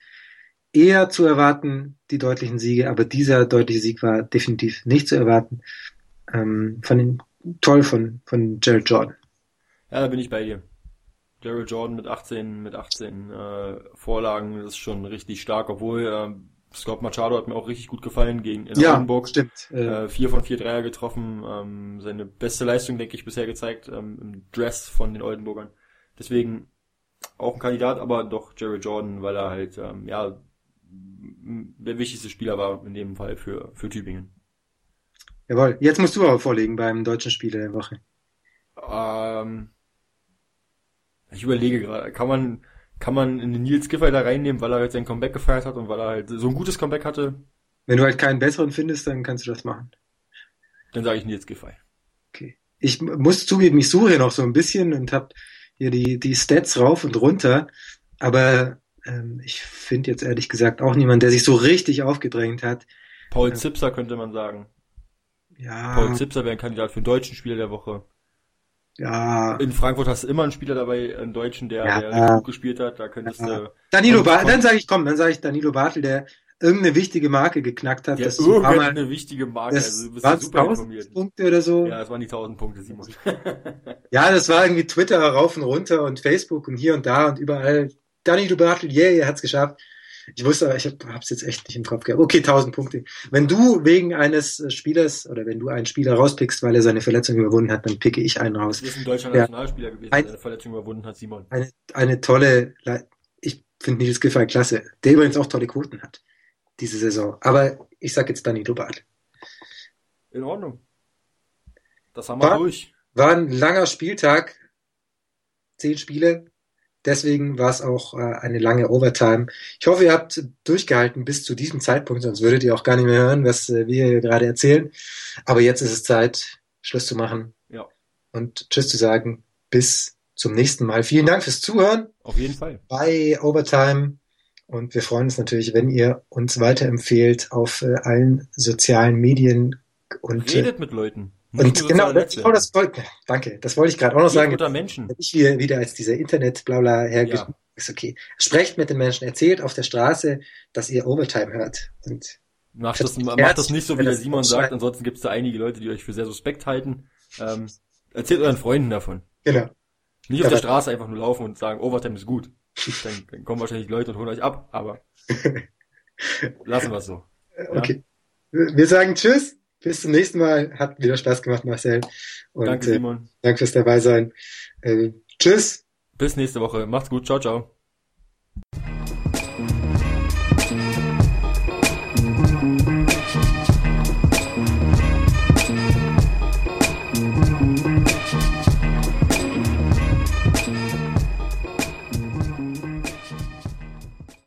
eher zu erwarten, die deutlichen Siege, aber dieser deutliche Sieg war definitiv nicht zu erwarten. Ähm, von den, toll von, von Jared Jordan. Ja, da bin ich bei dir. Jared Jordan mit 18, mit 18 äh, Vorlagen, das ist schon richtig stark, obwohl äh, Scott Machado hat mir auch richtig gut gefallen gegen in ja, Oldenburg. Stimmt. Äh, vier von vier Dreier getroffen, ähm, seine beste Leistung, denke ich, bisher gezeigt ähm, im Dress von den Oldenburgern. Deswegen auch ein Kandidat, aber doch Jared Jordan, weil er halt ähm, ja der wichtigste Spieler war in dem Fall für, für Tübingen. Jawohl, jetzt musst du aber vorlegen beim deutschen Spieler der Woche. Ähm, ich überlege gerade, kann man, kann man in den Nils Giffey da reinnehmen, weil er halt sein Comeback gefeiert hat und weil er halt so ein gutes Comeback hatte? Wenn du halt keinen besseren findest, dann kannst du das machen. Dann sage ich Nils Giffey. Okay. Ich muss zugeben, ich suche hier noch so ein bisschen und habe hier die, die Stats rauf und runter, aber ähm, ich finde jetzt ehrlich gesagt auch niemand, der sich so richtig aufgedrängt hat. Paul Ja. Zipser könnte man sagen. Ja, Paul Zipser wäre ein Kandidat für den deutschen Spieler der Woche. Ja. In Frankfurt hast du immer einen Spieler dabei, einen Deutschen, der, Ja. der gut gespielt hat. Da könntest Ja. du, Danilo Bartel, dann sage ich, komm, dann sage ich Danilo Bartel, der irgendeine wichtige Marke geknackt hat. der das Mal, irgendeine wichtige Marke, das also du bist waren ja super 1000 informiert. Punkte oder so. Ja, das waren die 1000 Punkte, Simon. Ja, das war irgendwie Twitter rauf und runter und Facebook und hier und da und überall. Danilo Bartel, yeah, er hat's geschafft. Ich wusste aber, ich hab, hab's jetzt echt nicht im Kopf gehabt. Okay, 1000 Punkte. Wenn du wegen eines äh, Spielers oder wenn du einen Spieler rauspickst, weil er seine Verletzung überwunden hat, dann picke ich einen raus. Das ist ein deutscher Ja. Nationalspieler gewesen, Ein- der eine Verletzung überwunden hat, Simon. Eine, eine tolle, Le- ich finde Nils Giffey klasse, der übrigens auch tolle Quoten hat, diese Saison. Aber ich sag jetzt Danilo Bartel. In Ordnung. Das haben wir War- durch. War ein langer Spieltag, zehn Spiele. Deswegen war es auch äh, eine lange Overtime. Ich hoffe, ihr habt durchgehalten bis zu diesem Zeitpunkt, sonst würdet ihr auch gar nicht mehr hören, was äh, wir hier gerade erzählen. Aber jetzt ist es Zeit, Schluss zu machen Ja, und Tschüss zu sagen. Bis zum nächsten Mal. Vielen Dank fürs Zuhören auf jeden Fall. bei Overtime. Und wir freuen uns natürlich, wenn ihr uns weiterempfehlt auf äh, allen sozialen Medien und, äh, Redet mit Leuten. Und genau, soziale das, genau das wollte, danke, das wollte ich gerade auch noch sagen. unter Menschen. Ich wieder, wieder als dieser Internet-Blabla hergeht. Ja. Ist okay. Sprecht mit den Menschen, erzählt auf der Straße, dass ihr Overtime hört. Und Macht Das macht das nicht so, wie der Simon sagt. Ansonsten gibt es da einige Leute, die euch für sehr suspekt halten. Ähm, erzählt euren Freunden davon. genau. Nicht auf Ja, der Straße einfach nur laufen und sagen, Overtime ist gut. Dann, dann kommen wahrscheinlich Leute und holen euch ab, aber lassen wir es so. Okay. Wir sagen Tschüss. Bis zum nächsten Mal. Hat wieder Spaß gemacht, Marcel. Und Danke, äh, Simon. danke fürs dabei sein. Äh, tschüss. Bis nächste Woche. Macht's gut. Ciao, ciao.